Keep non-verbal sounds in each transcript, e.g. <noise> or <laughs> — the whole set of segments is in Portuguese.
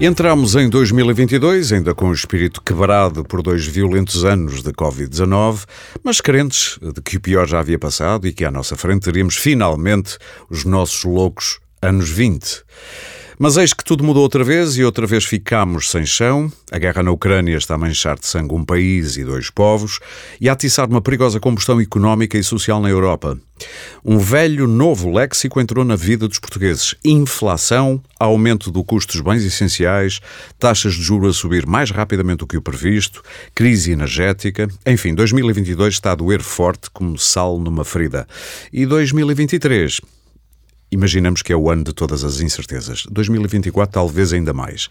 Entramos em 2022, ainda com o espírito quebrado por dois violentos anos de Covid-19, mas crentes de que o pior já havia passado e que à nossa frente teríamos finalmente os nossos loucos anos 20. Mas eis que tudo mudou outra vez e outra vez ficamos sem chão. A guerra na Ucrânia está a manchar de sangue um país e dois povos e a atiçar uma perigosa combustão económica e social na Europa. Um velho novo léxico entrou na vida dos portugueses: inflação, aumento do custo dos bens essenciais, taxas de juros a subir mais rapidamente do que o previsto, crise energética. Enfim, 2022 está a doer forte como sal numa ferida. E 2023 Imaginamos que é o ano de todas as incertezas. 2024, talvez ainda mais.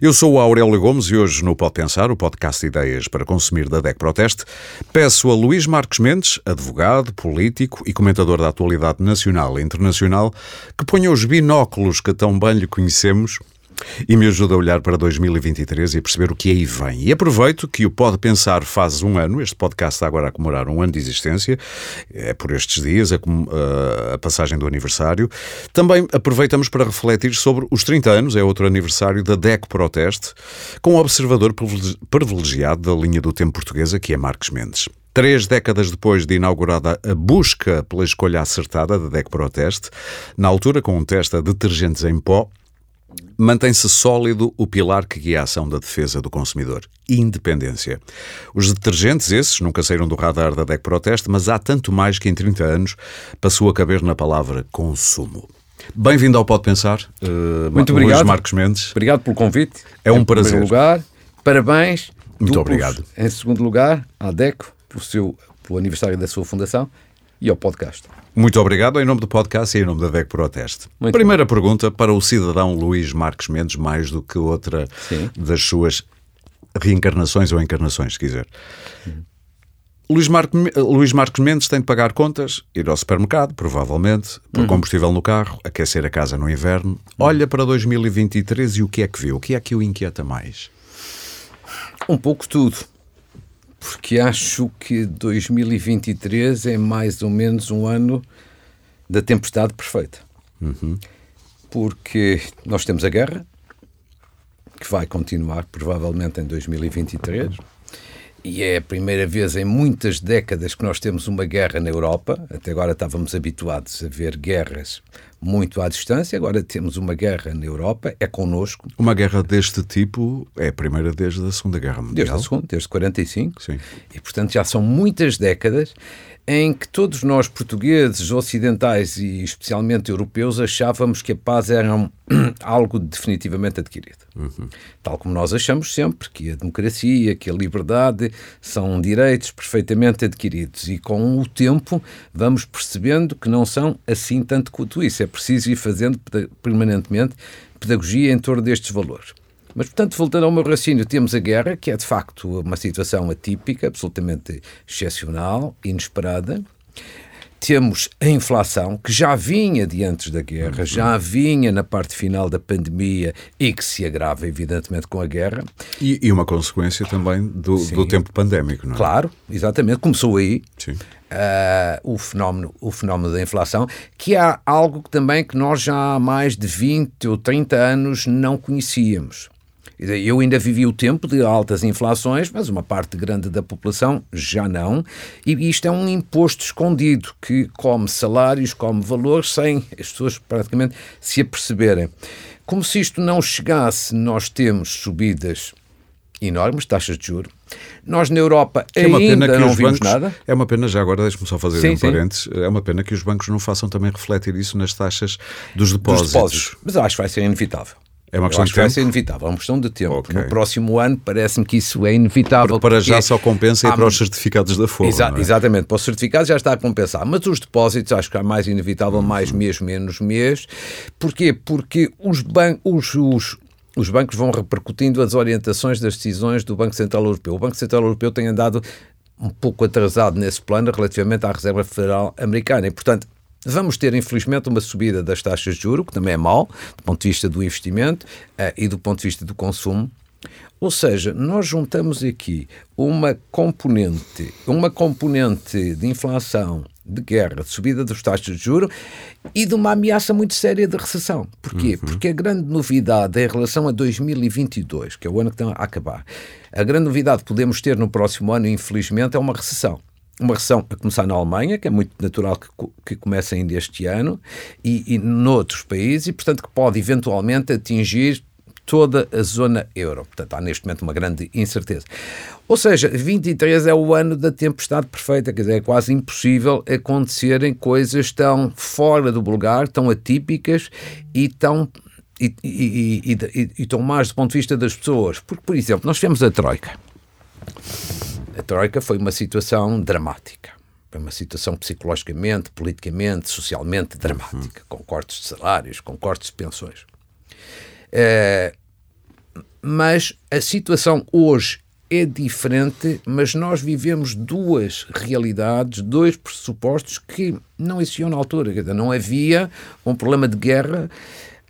Eu sou o Aurélio Gomes e hoje no Pode Pensar, o podcast de ideias para consumir da DEC Proteste, peço a Luís Marques Mendes, advogado, político e comentador da atualidade nacional e internacional, que ponha os binóculos que tão bem lhe conhecemos e me ajuda a olhar para 2023 e a perceber o que aí vem. E aproveito que o Pode Pensar faz um ano, este podcast está agora a comemorar um ano de existência, é por estes dias, a, a passagem do aniversário. Também aproveitamos para refletir sobre os 30 anos, é outro aniversário da DECO Proteste, com um observador privilegiado da linha do tempo portuguesa, que é Marcos Mendes. Três décadas depois de inaugurada a busca pela escolha acertada da DEC Proteste, na altura com um teste a detergentes em pó, Mantém-se sólido o pilar que guia a ação da defesa do consumidor: independência. Os detergentes, esses, nunca saíram do radar da DEC Proteste, mas há tanto mais que em 30 anos passou a caber na palavra consumo. Bem-vindo ao Pode Pensar, uh, Muito obrigado. Luís Marcos Mendes. Obrigado pelo convite. É um prazer. Em lugar, parabéns. Muito duplos. obrigado. Em segundo lugar, à DECO, pelo, seu, pelo aniversário da sua fundação e ao podcast. Muito obrigado em nome do podcast e em nome da DEC Proteste. Muito Primeira bom. pergunta para o cidadão Luís Marques Mendes, mais do que outra Sim. das suas reencarnações ou encarnações, se quiser. Luís, Luís Marques Mendes tem de pagar contas, ir ao supermercado, provavelmente, por uhum. combustível no carro, aquecer a casa no inverno. Uhum. Olha para 2023 e o que é que viu? O que é que o inquieta mais? Um pouco tudo porque acho que 2023 é mais ou menos um ano da tempestade perfeita. Uhum. Porque nós temos a guerra, que vai continuar provavelmente em 2023. E é a primeira vez em muitas décadas que nós temos uma guerra na Europa. Até agora estávamos habituados a ver guerras muito à distância. Agora temos uma guerra na Europa, é connosco. Uma guerra deste tipo é a primeira desde a Segunda Guerra Mundial. Desde a Segunda, desde 45. Sim. E, portanto, já são muitas décadas em que todos nós, portugueses, ocidentais e especialmente europeus, achávamos que a paz era um, <clears throat> algo definitivamente adquirido. Uhum. Tal como nós achamos sempre que a democracia, que a liberdade são direitos perfeitamente adquiridos. E com o tempo vamos percebendo que não são assim tanto quanto isso. É preciso ir fazendo permanentemente pedagogia em torno destes valores. Mas, portanto, voltando ao meu raciocínio, temos a guerra, que é de facto uma situação atípica, absolutamente excepcional, inesperada. Temos a inflação, que já vinha de antes da guerra, já vinha na parte final da pandemia e que se agrava, evidentemente, com a guerra. E, e uma consequência também do, do, tempo pandémico, não é? Claro, exatamente. Começou aí. Sim. Uh, o, fenómeno, o fenómeno da inflação, que há algo que também que nós já há mais de 20 ou 30 anos não conhecíamos. Eu ainda vivi o tempo de altas inflações, mas uma parte grande da população já não. E isto é um imposto escondido que come salários, come valores, sem as pessoas praticamente se aperceberem. Como se isto não chegasse, nós temos subidas enormes, taxas de juros. Nós na Europa é ainda não vimos bancos, nada. É uma pena, já agora deixe-me só fazer sim, um parênteses, é uma pena que os bancos não façam também refletir isso nas taxas dos depósitos. Dos depósitos. Mas acho que vai ser inevitável. É uma questão de tempo? ser inevitável, é uma questão de tempo. Okay. No próximo ano parece-me que isso é inevitável. Porque para já só compensa ir para os certificados da Folha. Exa é? Exatamente, para os certificados já está a compensar. Mas os depósitos acho que é mais inevitável, mais mês, menos mês. Porquê? Porque os, ban os, os, os bancos vão repercutindo as orientações das decisões do Banco Central Europeu. O Banco Central Europeu tem andado um pouco atrasado nesse plano relativamente à Reserva Federal Americana e, portanto, Vamos ter, infelizmente, uma subida das taxas de juro, que também é mau, do ponto de vista do investimento uh, e do ponto de vista do consumo. Ou seja, nós juntamos aqui uma componente, uma componente de inflação de guerra, de subida dos taxas de juros e de uma ameaça muito séria de recessão. Porquê? Uhum. Porque a grande novidade em relação a 2022, que é o ano que está a acabar, a grande novidade que podemos ter no próximo ano, infelizmente, é uma recessão uma recessão a começar na Alemanha, que é muito natural que, que comece ainda este ano, e, e noutros países, e portanto que pode eventualmente atingir toda a zona euro. Portanto, há neste momento uma grande incerteza. Ou seja, 23 é o ano da tempestade perfeita, quer dizer, é quase impossível acontecerem coisas tão fora do lugar, tão atípicas e tão e, e, e, e, tão mais do ponto de vista das pessoas. Porque, por exemplo, nós tivemos a Troika. A Troika foi uma situação dramática. Foi uma situação psicologicamente, politicamente, socialmente dramática, com cortes de salários, com cortes de pensões. É, mas a situação hoje é diferente, mas nós vivemos duas realidades, dois pressupostos que não existiam na altura. Não havia um problema de guerra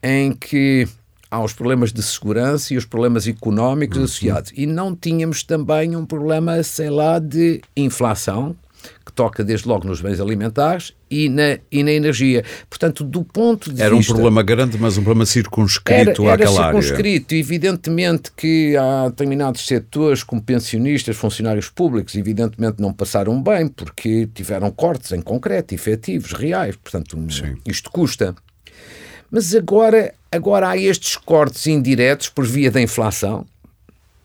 em que há os problemas de segurança e os problemas económicos uhum. associados. E não tínhamos também um problema, sei lá, de inflação, que toca desde logo nos bens alimentares e na, e na energia. Portanto, do ponto de era vista... Era um problema grande, mas um problema circunscrito era, era àquela área. Era circunscrito. Evidentemente que há determinados setores, como pensionistas, funcionários públicos, evidentemente não passaram bem, porque tiveram cortes em concreto, efetivos, reais. Portanto, Sim. isto custa. Mas agora, agora há estes cortes indiretos por via da inflação,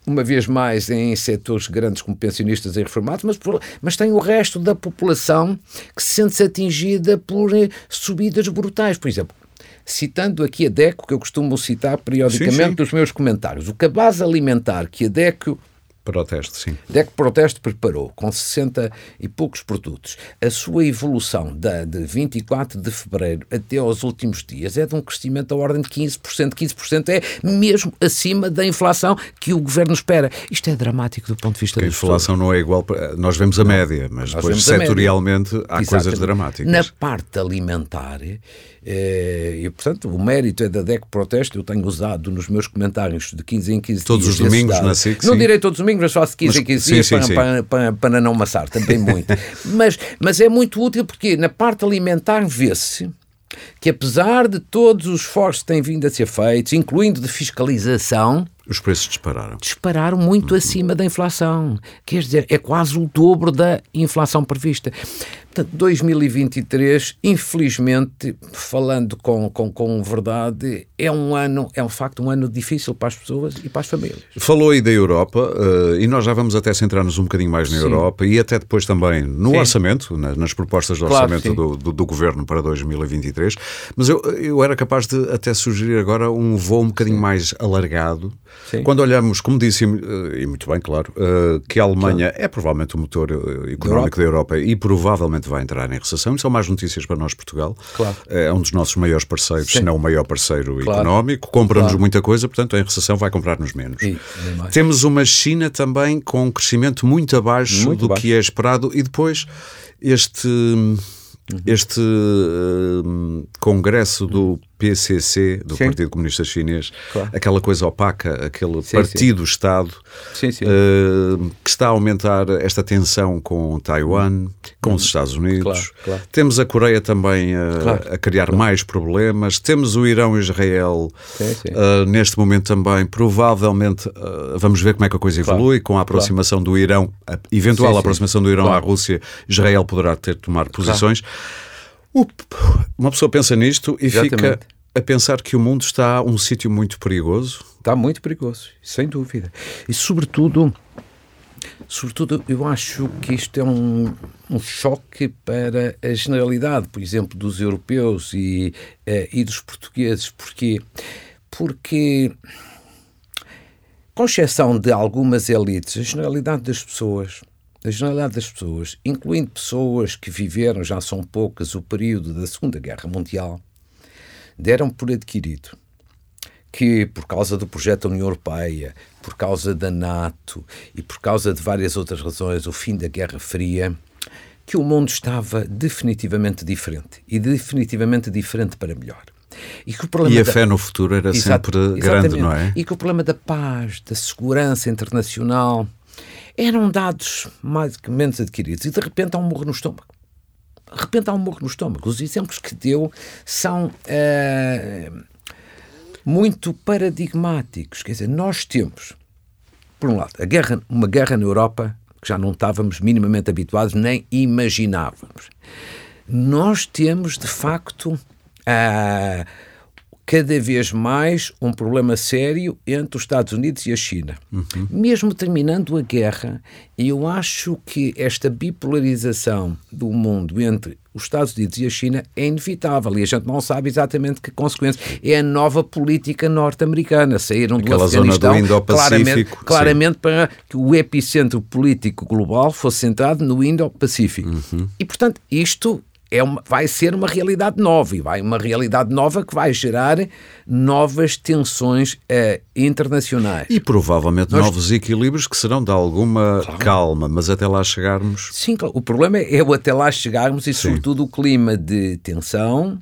uma vez mais em setores grandes como pensionistas e reformados, mas, mas tem o resto da população que se sente-se atingida por eh, subidas brutais. Por exemplo, citando aqui a DECO, que eu costumo citar periodicamente sim, sim. nos meus comentários, o cabaz alimentar que a DECO Protesto, sim. DEC Protesto preparou, com 60 e poucos produtos, a sua evolução da, de 24 de fevereiro até aos últimos dias é de um crescimento da ordem de 15%. 15% é mesmo acima da inflação que o governo espera. Isto é dramático do ponto de vista da inflação não é igual. Nós vemos a não, média, mas depois setorialmente há Exatamente. coisas dramáticas. Na parte alimentar, e portanto o mérito é da DEC Protesto, eu tenho usado nos meus comentários de 15 em 15 todos dias. Todos os domingos na SIC? Não direi todos os domingos mas faço 15 em 15 dias sim, para, sim. Para, para, para, não amassar também muito. <laughs> mas, mas é muito útil porque na parte alimentar vê-se que apesar de todos os esforços que têm vindo a ser feitos, incluindo de fiscalização, os preços dispararam. Dispararam muito uhum. acima da inflação. Quer dizer, é quase o dobro da inflação prevista. Portanto, 2023, infelizmente, falando com, com, com verdade, é um ano, é um facto um ano difícil para as pessoas e para as famílias. Falou aí da Europa, uh, e nós já vamos até centrar-nos um bocadinho mais na sim. Europa e até depois também no sim. orçamento, na, nas propostas de orçamento claro, do, do, do, governo para 2023. Mas eu, eu era capaz de até sugerir agora um voo um bocadinho sim. mais alargado. Quando olhamos, como disse, uh, e muito bem, claro, uh, que a Alemanha claro. é provavelmente o motor económico da Europa e provavelmente vai entrar em recessão. São mais notícias para nós, Portugal. Claro. É um dos nossos maiores parceiros, se não o maior parceiro claro. económico. Compra-nos claro. muita coisa, portanto, em recessão vai comprar-nos menos. E, Temos uma China também com um crescimento muito abaixo muito do baixo. que é esperado e depois este. Este uh, congresso do PCC, do sim. Partido Comunista Chinês, claro. aquela coisa opaca, aquele partido-Estado uh, que está a aumentar esta tensão com Taiwan, com hum. os Estados Unidos. Claro, claro. Temos a Coreia também a, a criar mais problemas. Temos o Irão e Israel uh, neste momento também. Provavelmente uh, vamos ver como é que a coisa evolui com a aproximação do Irão, a eventual aproximação do Irão à Rússia. Israel poderá ter de tomar posições. Uma pessoa pensa nisto e Exatamente. fica a pensar que o mundo está um sítio muito perigoso. Está muito perigoso, sem dúvida. E sobretudo, sobretudo eu acho que isto é um, um choque para a generalidade, por exemplo, dos europeus e, uh, e dos portugueses. Porquê? Porque, com exceção de algumas elites, a generalidade das pessoas a generalidade das pessoas, incluindo pessoas que viveram, já são poucas, o período da Segunda Guerra Mundial, deram por adquirido que, por causa do projeto da União Europeia, por causa da NATO e por causa de várias outras razões, o fim da Guerra Fria, que o mundo estava definitivamente diferente e definitivamente diferente para melhor. E, que o problema e a da... fé no futuro era Exato, sempre grande, não é? E que o problema da paz, da segurança internacional, eram dados mais que menos adquiridos e de repente há um morro no estômago. de repente há um morro no estômago. Os exemplos que deu são uh, muito paradigmáticos. Quer dizer, nós temos, por um lado, guerra, uma guerra na Europa que já não estávamos minimamente habituados nem imaginávamos. Nós temos, de facto, uh, cada vez mais um problema sério entre os Estados Unidos e a China. Uhum. Mesmo terminando a guerra, eu acho que esta bipolarização do mundo entre os Estados Unidos e a China é inevitável e a gente não sabe exatamente que consequências. É a nova política norte-americana. Saíram Aquela do Afeganistão zona do claramente, claramente para que o epicentro político global fosse centrado no Indo-Pacífico. Uhum. E, portanto, isto é uma, vai ser uma realidade nova e vai uma realidade nova que vai gerar novas tensões eh, internacionais. E provavelmente Nós... novos equilíbrios que serão de alguma claro. calma, mas até lá chegarmos. Sim, claro. o problema é o até lá chegarmos e, Sim. sobretudo, o clima de tensão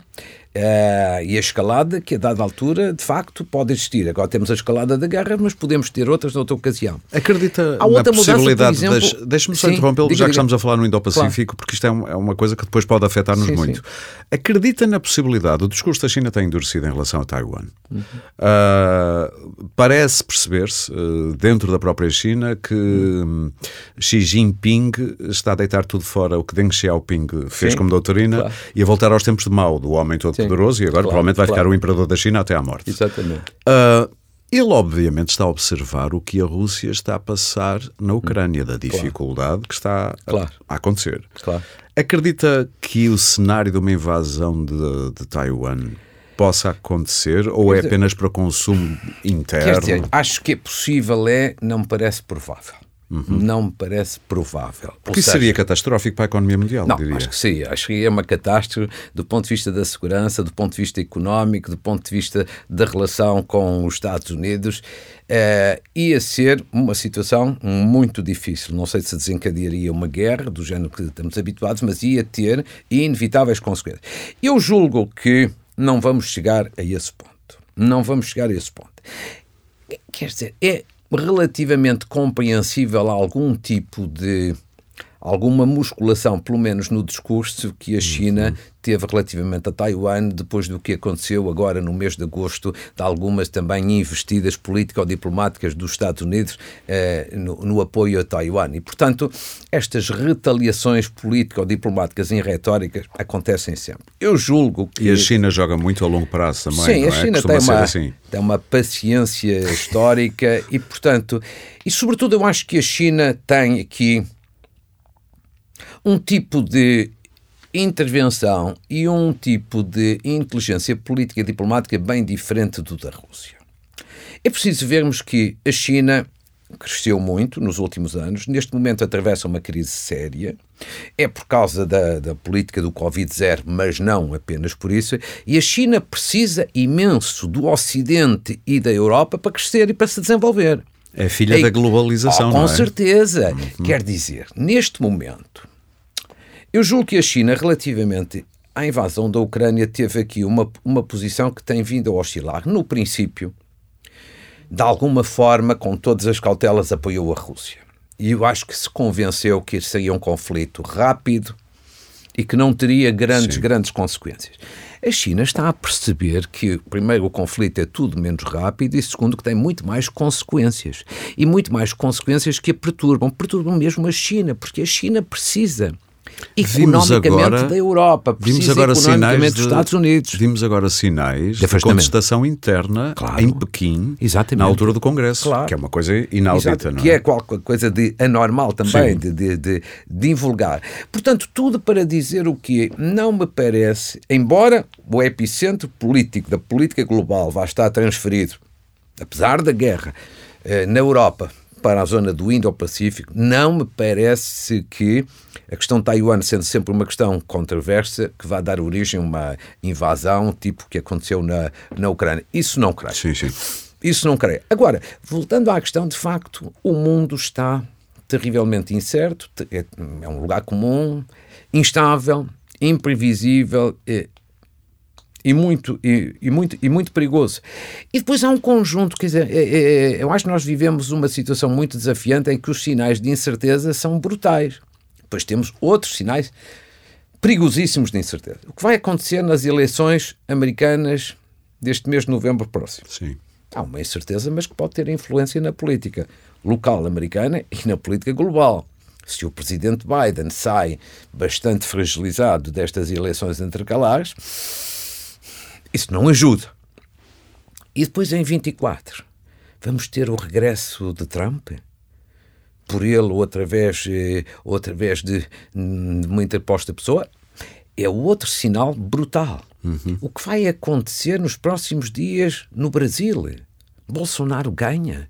Uh, e a escalada, que a dada altura, de facto, pode existir. Agora temos a escalada da guerra, mas podemos ter outras noutra ocasião. Acredita Há outra na possibilidade mudança, exemplo... das... Deixe-me só interrompê-lo, já que estamos a falar no Indo-Pacífico, claro. porque isto é, um, é, uma coisa que depois pode afetar-nos muito. Sim. Acredita na possibilidade, o discurso da China tem endurecido em relação a Taiwan. Uhum. Uh, parece perceber-se, uh, dentro da própria China, que uhum. Xi Jinping está a deitar tudo fora o que Deng Xiaoping fez Sim. como doutrina claro. e a voltar aos tempos de Mao, do homem todo poderoso e agora claro, provavelmente vai claro. ficar o imperador da China até à morte. Exatamente. Uh, ele, obviamente, está a observar o que a Rússia está a passar na Ucrânia, da dificuldade claro. que está a, a acontecer. Claro. Acredita que o cenário de uma invasão de, de Taiwan possa acontecer ou é apenas para consumo interno? Quer dizer, acho que é possível, é, não me parece provável. Uhum. Não me parece provável. Porque isso seria catastrófico para a economia mundial, não, diria. acho que sim. Acho que é uma catástrofe do ponto de vista da segurança, do ponto de vista económico, do ponto de vista da relação com os Estados Unidos. Uh, ia ser uma situação muito difícil. Não sei se desencadearia uma guerra do género que estamos habituados, mas ia ter inevitáveis consequências. Eu julgo que não vamos chegar a esse ponto. Não vamos chegar a esse ponto. Quer dizer, é relativamente compreensível algum tipo de alguma musculação, pelo menos no discurso que a China teve relativamente a Taiwan, depois do que aconteceu agora no mês de agosto, de algumas também investidas político-diplomáticas dos Estados Unidos eh, no, no, apoio a Taiwan. E, portanto, estas retaliações político-diplomáticas em retóricas acontecem sempre. Eu julgo que... E a China joga muito a longo prazo também, Sim, a é? China tem uma, assim. tem uma paciência histórica e, portanto, e sobretudo eu acho que a China tem aqui um tipo de intervenção e um tipo de inteligência política e diplomática bem diferente do da Rússia. É preciso vermos que a China cresceu muito nos últimos anos, neste momento atravessa uma crise séria, é por causa da, da política do Covid-0, mas não apenas por isso, e a China precisa imenso do Ocidente e da Europa para crescer e para se desenvolver. É filha da globalização, oh, com é? certeza. Uhum. Quer dizer, neste momento, eu julgo que a China, relativamente à invasão da Ucrânia, teve aqui uma, uma posição que tem vindo a oscilar. No princípio, de alguma forma, com todas as cautelas, apoiou a Rússia. E eu acho que se convenceu que seria um conflito rápido e que não teria grandes, Sim. grandes consequências. A China está a perceber que, primeiro, o conflito é tudo menos rápido e, segundo, que tem muito mais consequências. E muito mais consequências que a perturbam. Perturbam mesmo a China, porque a China precisa economicamente agora, da Europa, vimos agora sinais dos Estados Unidos. Vimos agora sinais de, de contestação interna claro. em Pequim, Exatamente. na altura do Congresso, claro. que é uma coisa inaudita. Exato, não é? Que é qualquer coisa de anormal também, de, de, de, de invulgar. Portanto, tudo para dizer o que não me parece, embora o epicentro político da política global vá estar transferido, apesar da guerra, eh, na Europa, para a zona do Indo-Pacífico, não me parece que a questão de Taiwan, sendo sempre uma questão controversa, que vai dar origem a uma invasão tipo que aconteceu na, na Ucrânia. Isso não creio. Sim, sim. Isso não creio. Agora, voltando à questão, de facto, o mundo está terrivelmente incerto, é, é um lugar comum, instável, imprevisível, é, e muito, e, e, muito, e muito perigoso. E depois há um conjunto, quer dizer, é, é, é, eu acho que nós vivemos uma situação muito desafiante em que os sinais de incerteza são brutais. Depois temos outros sinais perigosíssimos de incerteza. O que vai acontecer nas eleições americanas deste mês de novembro próximo? Sim. Há uma incerteza, mas que pode ter influência na política local americana e na política global. Se o presidente Biden sai bastante fragilizado destas eleições intercalares, isso não ajuda. E depois em 24, vamos ter o regresso de Trump? Por ele ou através, eh, ou através de, de uma interposta pessoa? É outro sinal brutal. Uhum. O que vai acontecer nos próximos dias no Brasil? Bolsonaro ganha?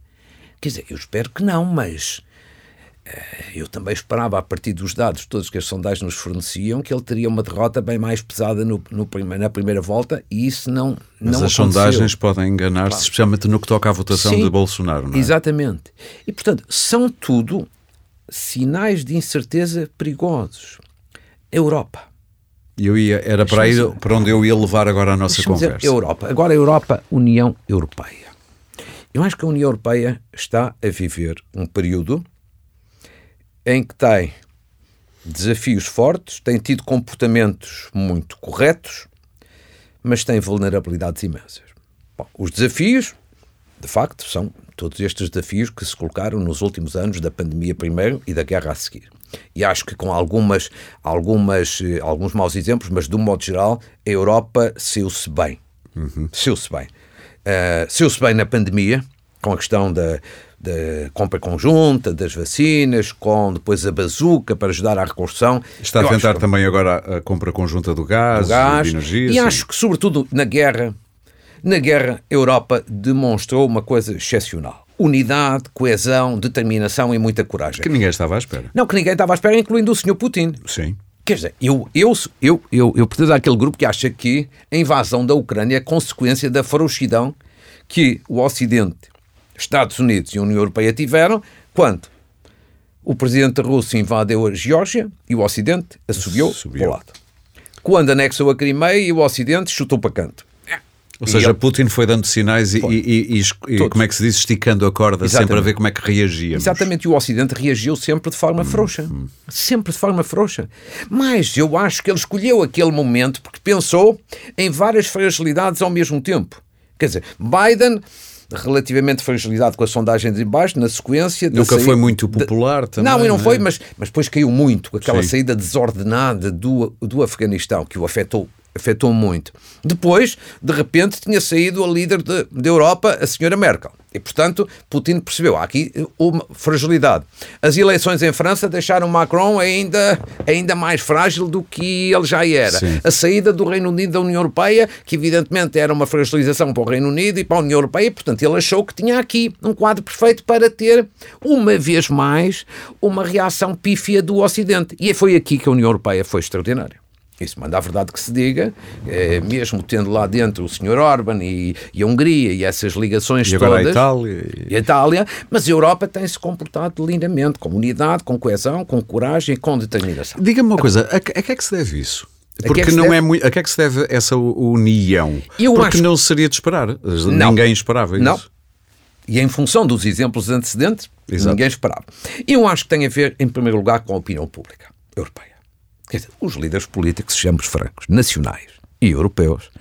Quer dizer, eu espero que não, mas eu também esperava, a partir dos dados todos que as sondagens nos forneciam, que ele teria uma derrota bem mais pesada no, no na primeira volta e isso não Mas não as aconteceu. sondagens podem enganar-se, claro. especialmente no que toca à votação Sim, de Bolsonaro, não é? Exatamente. E, portanto, são tudo sinais de incerteza perigosos. Europa. Eu ia, era para, aí, para onde eu ia levar agora a nossa conversa. Dizer, Europa. Agora, Europa, União Europeia. Eu acho que a União Europeia está a viver um período em que tem desafios fortes, tem tido comportamentos muito corretos, mas tem vulnerabilidades imensas. Bom, os desafios, de facto, são todos estes desafios que se colocaram nos últimos anos da pandemia primeiro e da guerra a seguir. E acho que com algumas, algumas, eh, alguns maus exemplos, mas de um modo geral, a Europa saiu-se bem. Uhum. Saiu-se bem. Uh, saiu-se bem na pandemia, com a questão da, da compra conjunta, das vacinas, com depois a bazuca para ajudar à reconstrução. Está a tentar também agora a compra conjunta do gás, do gás e de energia. E sim. acho que, sobretudo, na guerra, na guerra, a Europa demonstrou uma coisa excepcional. Unidade, coesão, determinação e muita coragem. Que ninguém estava à espera. Não, que ninguém estava à espera, incluindo o Sr. Putin. Sim. Quer dizer, eu, eu, eu, eu, eu pertenço àquele grupo que acha que a invasão da Ucrânia é consequência da ferocidão que o Ocidente Estados Unidos e a União Europeia tiveram quando o presidente da Rússia invadeu a Geórgia e o Ocidente assobiou para o lado. Quando anexou a Crimeia e o Ocidente chutou para canto. Ou seja, ele... Putin foi dando sinais e, e, e, e como é que se diz, esticando a corda Exatamente. sempre a ver como é que reagia. Exatamente, e o Ocidente reagiu sempre de forma hum, frouxa. Hum. Sempre de forma frouxa. Mas eu acho que ele escolheu aquele momento porque pensou em várias fragilidades ao mesmo tempo. Quer dizer, Biden relativamente fragilizado com as sondagens em baixo, na sequência. Nunca foi muito popular de... também. Não, e não, não foi, é? mas, mas depois caiu muito. Aquela Sim. saída desordenada do, do Afeganistão, que o afetou afetou muito. Depois, de repente, tinha saído a líder da Europa, a senhora Merkel. E, portanto, Putin percebeu, há aqui uma fragilidade. As eleições em França deixaram Macron ainda, ainda mais frágil do que ele já era. Sim. A saída do Reino Unido da União Europeia, que evidentemente era uma fragilização para o Reino Unido e para a União Europeia, portanto, ele achou que tinha aqui um quadro perfeito para ter, uma vez mais, uma reação pífia do Ocidente. E foi aqui que a União Europeia foi extraordinária. Isso manda a verdade que se diga, é, mesmo tendo lá dentro o Sr. Orban e, e, a Hungria e essas ligações e todas. A Itália. E a Itália, mas a Europa tem-se comportado lindamente, com unidade, com coesão, com coragem e com determinação. Diga-me uma coisa, a, a que é que se deve isso? É Porque é não deve... é muito. A que é que se deve essa união? Eu Porque acho... não seria de esperar. Não. Ninguém esperava isso. Não. E em função dos exemplos antecedentes, Exato. ninguém esperava. Eu acho que tem a ver, em primeiro lugar, com a opinião pública europeia. Dizer, os líderes políticos, sejamos francos, nacionais e europeus,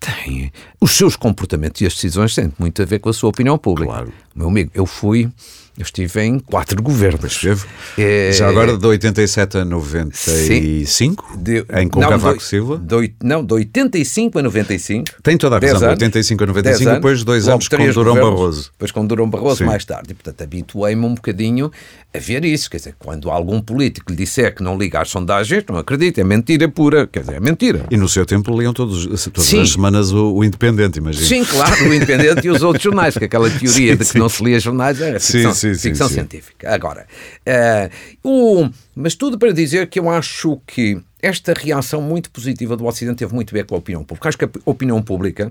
têm os seus comportamentos e as decisões têm muito a ver com a sua opinião pública. Claro. Meu amigo, eu fui eu estive em quatro governos. Esteve. É... Já agora de 87 a 95? De... Em com não, Cavaco do... Silva? Do... Não, de 85 a 95. Tem toda a razão, de 85 a 95, anos, depois dois anos com Durão Barroso. Depois com Durão Barroso Sim. mais tarde. E, portanto, habituei-me um bocadinho a ver isso. Quer dizer, quando algum político lhe disser que não liga às sondagens, não acredito, é mentira pura. Quer dizer, é mentira. E no seu tempo liam todos, todas Sim. as semanas o, o Independente, imagino. Sim, claro, o Independente e os outros jornais, que aquela <laughs> teoria sim, de que sim. não se lia jornais é ficção, sim, ficção científica. Agora, uh, o, mas tudo para dizer que eu acho que esta reação muito positiva do Ocidente teve muito a ver com a opinião pública. Acho que a opinião pública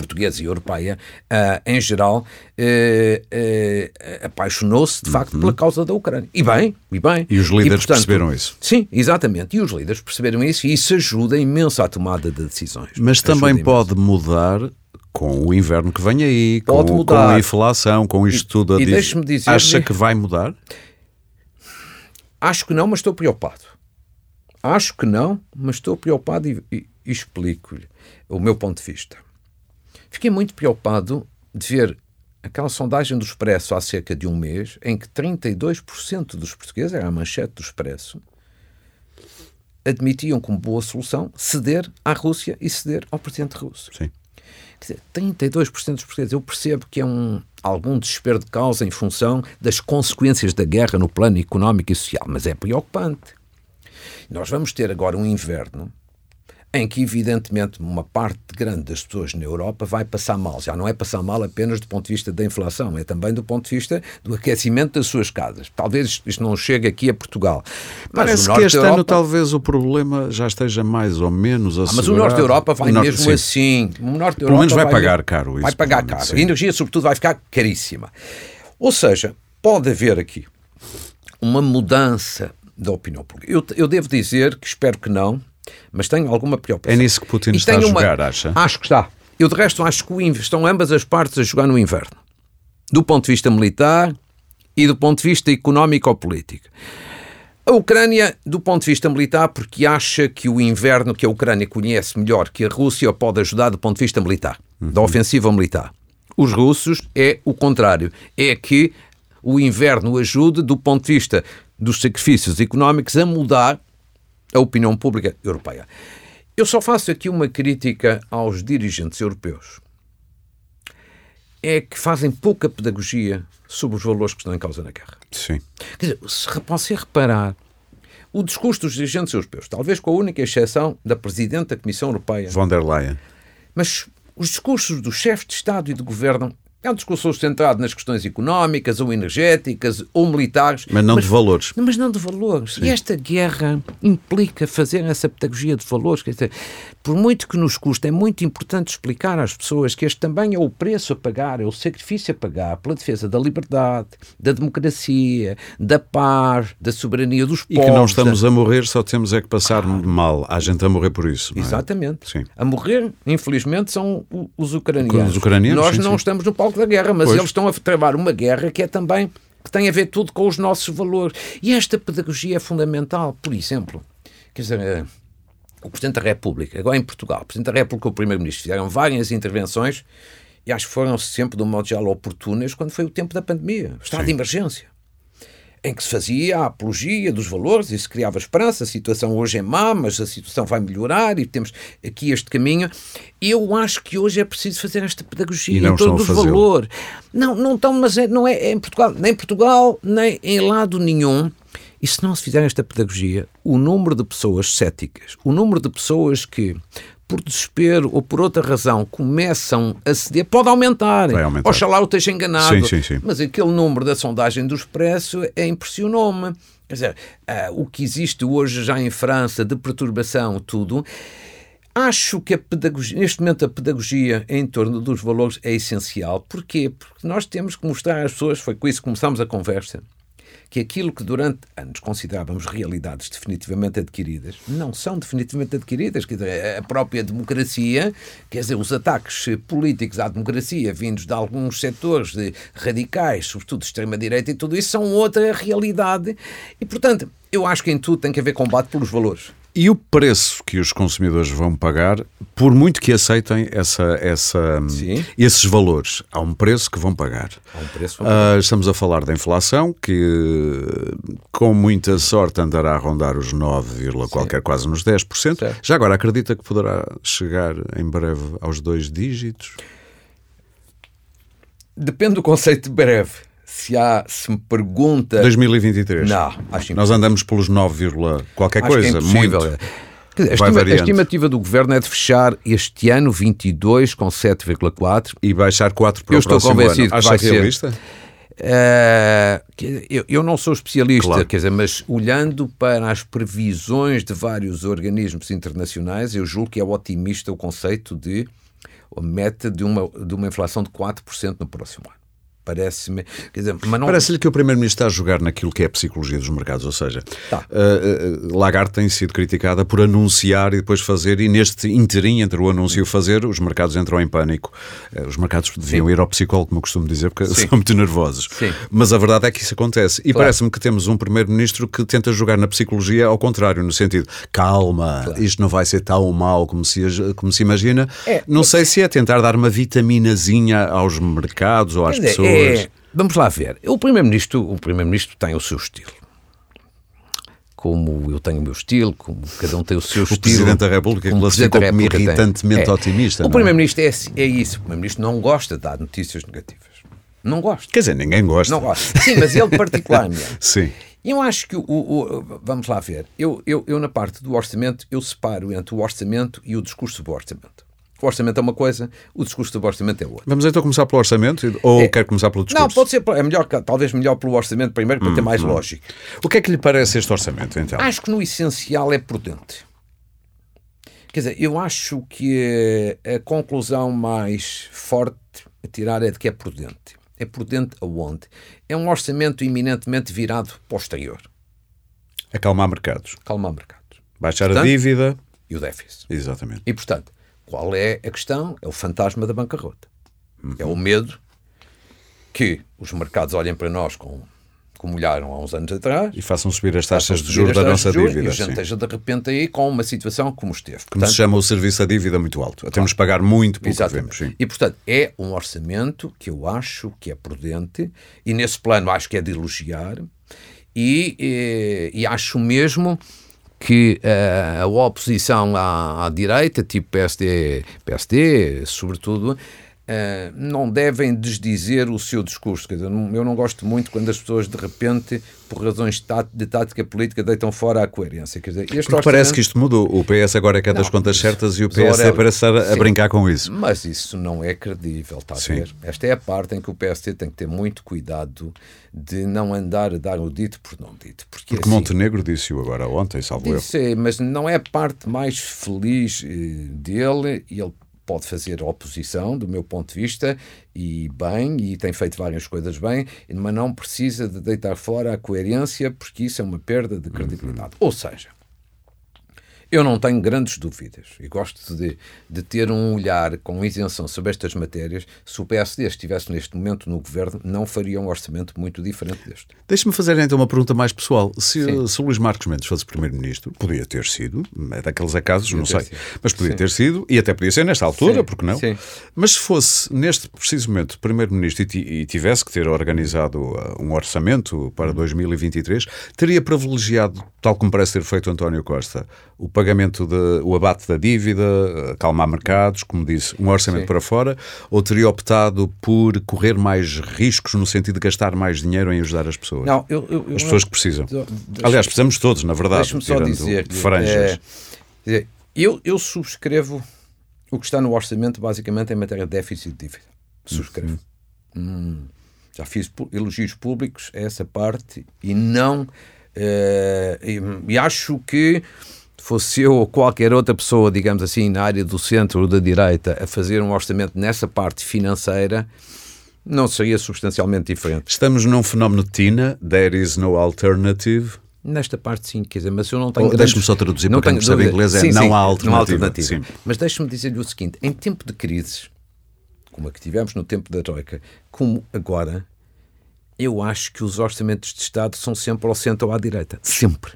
portuguesa e europeia, uh, em geral, uh, uh, apaixonou-se, de facto, uhum. pela causa da Ucrânia. E bem, e bem. E os líderes e, portanto, perceberam isso. Sim, exatamente. E os líderes perceberam isso e isso ajuda imenso à tomada de decisões. Mas ajuda também imenso. pode mudar com o inverno que vem aí, com, com, a inflação, com isto tudo. E, e deixe-me dizer. Acha que vai mudar? Acho que não, mas estou preocupado. acho que não, mas estou preocupado e, e, e explico-lhe o meu ponto de vista. Fiquei muito preocupado de ver aquela sondagem do Expresso há cerca de um mês, em que 32% dos portugueses, era a manchete do Expresso, admitiam como boa solução ceder à Rússia e ceder ao presidente russo. Sim. Quer dizer, 32% dos portugueses. Eu percebo que é um, algum desespero de causa em função das consequências da guerra no plano económico e social, mas é preocupante. Nós vamos ter agora um inverno em que, evidentemente, uma parte grande das pessoas na Europa vai passar mal. Já não é passar mal apenas do ponto de vista da inflação, é também do ponto de vista do aquecimento das suas casas. Talvez isto não chegue aqui a Portugal. Mas Parece que este Europa... ano talvez o problema já esteja mais ou menos assegurado. Ah, mas o Norte da Europa vai norte, mesmo sim. assim. O Norte Pelo menos vai, vai, pagar caro isso. Vai pagar caro. Sim. A energia, sobretudo, vai ficar caríssima. Ou seja, pode haver aqui uma mudança da opinião pública. Eu, eu devo dizer que espero que não, mas tenho alguma preocupação. É nisso que Putin e está a jogar, uma... acha? Acho que está. Eu, de resto, acho que estão ambas as partes a jogar no inverno. Do ponto de vista militar e do ponto de vista económico ou político. A Ucrânia, do ponto de vista militar, porque acha que o inverno que a Ucrânia conhece melhor que a Rússia pode ajudar do ponto de vista militar, uhum. da ofensiva militar. Os russos é o contrário. É que o inverno ajude, do ponto de vista dos sacrifícios económicos, a mudar a opinião pública europeia. Eu só faço aqui uma crítica aos dirigentes europeus. É que fazem pouca pedagogia sobre os valores que estão em causa na guerra. Sim. Quer dizer, se você reparar, o discurso dos dirigentes europeus, talvez com a única exceção da Presidente da Comissão Europeia. Von der Leyen. Mas os discursos dos chefes de Estado e de Governo é um discurso centrado nas questões económicas ou energéticas ou militares. Mas não mas, de valores. Mas não de valores. Sim. E esta guerra implica fazer essa pedagogia de valores. Quer dizer, por muito que nos custe, é muito importante explicar às pessoas que este também é o preço a pagar, é o sacrifício a pagar pela defesa da liberdade, da democracia, da paz, da soberania dos povos. E que não estamos da... a morrer, só temos é que passar ah. mal. Há gente a morrer por isso. É? Exatamente. Sim. A morrer, infelizmente, são os ucranianos. Os ucranianos Nós sim, não sim. estamos no palco da guerra, mas pois. eles estão a travar uma guerra que é também que tem a ver tudo com os nossos valores. E esta pedagogia é fundamental. Por exemplo, quer dizer, eh, o Presidente da República, agora em Portugal, o Presidente da República e o Primeiro-Ministro fizeram várias intervenções e acho que foram sempre, de um modo geral, oportunas quando foi o tempo da pandemia, o estado Sim. de emergência em que se fazia a apologia dos valores e se criava esperança. A situação hoje é má, mas a situação vai melhorar e temos aqui este caminho. Eu acho que hoje é preciso fazer esta pedagogia em todos os valores. Não, não estão, mas é, não é, é, em Portugal, nem em Portugal, nem em lado nenhum. E se não se fizer esta pedagogia, o número de pessoas céticas, o número de pessoas que por desespero ou por outra razão começam a ceder, pode aumentar. Vai aumentar. Oxalá eu esteja enganado. Sim, sim, sim. Mas aquele número da sondagem do Expresso é, impressionou-me. Quer dizer, uh, o que existe hoje já em França de perturbação, tudo. Acho que a pedagogia, neste momento a pedagogia em torno dos valores é essencial. Porquê? Porque nós temos que mostrar às pessoas, foi com isso que começámos a conversa, que aquilo que durante anos considerávamos realidades definitivamente adquiridas não são definitivamente adquiridas. Quer dizer, a própria democracia, quer dizer, os ataques políticos à democracia vindos de alguns setores de radicais, sobretudo de extrema-direita e tudo isso, são outra realidade. E, portanto, eu acho que em tudo tem que haver combate pelos valores. E o preço que os consumidores vão pagar, por muito que aceitem essa, essa, esses valores, há um preço que vão pagar. Um preço vão pagar. Uh, estamos a falar da inflação, que com muita sorte andará a rondar os 9, qualquer quase nos 10%. Certo. Já agora acredita que poderá chegar em breve aos dois dígitos? Depende do conceito de breve se há, se me pergunta. 2023. Não, acho. Nós andamos pelos 9, qualquer acho coisa, é muito. Dizer, a, estima, a, estimativa do governo é de fechar este ano 22 com 7,4 e baixar 4 para eu o próximo estou convencido ano. que vai realista? ser. Uh, eu, eu, não sou especialista, claro. quer dizer, mas olhando para as previsões de vários organismos internacionais, eu julgo que é otimista o conceito de a meta de uma, de uma inflação de 4% no próximo ano. Parece-me. Não... Parece-lhe que o Primeiro-Ministro está a jogar naquilo que é a psicologia dos mercados, ou seja, tá. uh, uh, Lagarde tem sido criticada por anunciar e depois fazer, e neste interim entre o anúncio e o fazer, os mercados entram em pânico. Uh, os mercados deviam Sim. ir ao psicólogo, como eu costumo dizer, porque <laughs> Sim. são muito nervosos. Sim. Mas a verdade é que isso acontece. E claro. parece-me que temos um Primeiro-Ministro que tenta jogar na psicologia ao contrário, no sentido, calma, claro. isto não vai ser tão mal como se, como se imagina. É, não sei se é tentar dar uma vitaminazinha aos mercados ou às pessoas. É, é, vamos lá ver. O Primeiro-Ministro o primeiro tem o seu estilo. Como eu tenho o meu estilo, como cada um tem o seu o estilo. O Presidente da República classificou-me irritantemente é. otimista. O é? Primeiro-Ministro é, é isso. O Primeiro-Ministro não gosta de dar notícias negativas. Não gosta. Quer dizer, ninguém gosta. Não gosta. Sim, mas ele particularmente. <laughs> Sim. Eu acho que o, o, vamos lá ver. Eu, eu, eu, na parte do orçamento, eu separo entre o orçamento e o discurso do orçamento. O orçamento é uma coisa, o discurso do orçamento é outra. Vamos então começar pelo orçamento ou é, quer começar pelo discurso? Não, pode ser, é melhor, talvez melhor pelo orçamento primeiro para hum, ter mais hum. lógica. O que é que lhe parece este orçamento então? Acho que no essencial é prudente. Quer dizer, eu acho que a conclusão mais forte a tirar é de que é prudente. É prudente aonde? É um orçamento eminentemente virado para o exterior. Acalmar mercados. Acalmar mercados. Baixar portanto, a dívida. E o déficit. Exatamente. E, portanto, qual é a questão? É o fantasma da bancarrota. Uhum. É o medo que os mercados olhem para nós com, como olharam há uns anos atrás. E façam subir as taxas de juros da nossa juros, dívida. E a gente esteja de repente aí com uma situação como esteve. Portanto, como se chama o serviço da dívida muito alto. Claro, Temos de pagar muito pelo Exatamente. vemos. E, portanto, é um orçamento que eu acho que é prudente e, nesse plano, acho que é de elogiar. E, e, e acho mesmo que uh, a oposição à, à, direita, tipo PSD, PSD sobretudo, Uh, não devem desdizer o seu discurso. Quer dizer, eu não gosto muito quando as pessoas, de repente, por razões de tática política, deitam fora a coerência. Quer dizer, orçamento... parece que isto mudou. O PS agora é que é das contas certas e o PSD parece estar a, a brincar com isso. Mas isso não é credível, está a ver? Esta é a parte em que o PSD tem que ter muito cuidado de não andar a dar o dito por não dito. Porque, porque assim, Montenegro disse-o agora ontem, salvo disse, eu. Mas não é a parte mais feliz eh, dele e ele pode fazer oposição, do meu ponto de vista, e bem, e tem feito várias coisas bem, mas não precisa de deitar fora a coerência, porque isso é uma perda de credibilidade. Uhum. Ou seja, eu não tenho grandes dúvidas e gosto de, de ter um olhar com isenção sobre estas matérias. Se o PSD estivesse neste momento no governo, não faria um orçamento muito diferente deste. Deixe-me fazer então uma pergunta mais pessoal. Se, se o Luís Marcos Mendes fosse Primeiro-Ministro, podia ter sido, é daqueles acasos, não sei, sido. mas podia Sim. ter sido, e até podia ser nesta altura, Sim. porque não? Sim. Mas se fosse neste preciso momento Primeiro-Ministro e, tivesse que ter organizado uh, um orçamento para 2023, teria privilegiado, tal como parece ter feito António Costa, o pagamento, de, o abate da dívida, acalmar mercados, como disse, um orçamento Sim. para fora, ou teria optado por correr mais riscos no sentido de gastar mais dinheiro em ajudar as pessoas? Não, eu, eu, as pessoas que precisam. Aliás, precisamos todos, na verdade. Deixa-me só dizer. Franjas. É, eu, eu subscrevo o que está no orçamento, basicamente, em matéria de déficit de dívida. Subscrevo. Uhum. Hum, já fiz elogios públicos a essa parte e não. Uh, e, e acho que fosse eu ou qualquer outra pessoa, digamos assim, na área do centro ou da direita, a fazer um orçamento nessa parte financeira, não seria substancialmente diferente. Estamos num fenómeno de Tina, there is no alternative. Nesta parte, sim, quer dizer, mas eu não tenho. Oh, Deixe-me só traduzir não para quem percebe inglês: é sim, não, sim, há alternativa. não há alternativa. Mas deixe-me dizer-lhe o seguinte: em tempo de crises, como a que tivemos no tempo da Troika, como agora, eu acho que os orçamentos de Estado são sempre ao centro ou à direita. Sempre.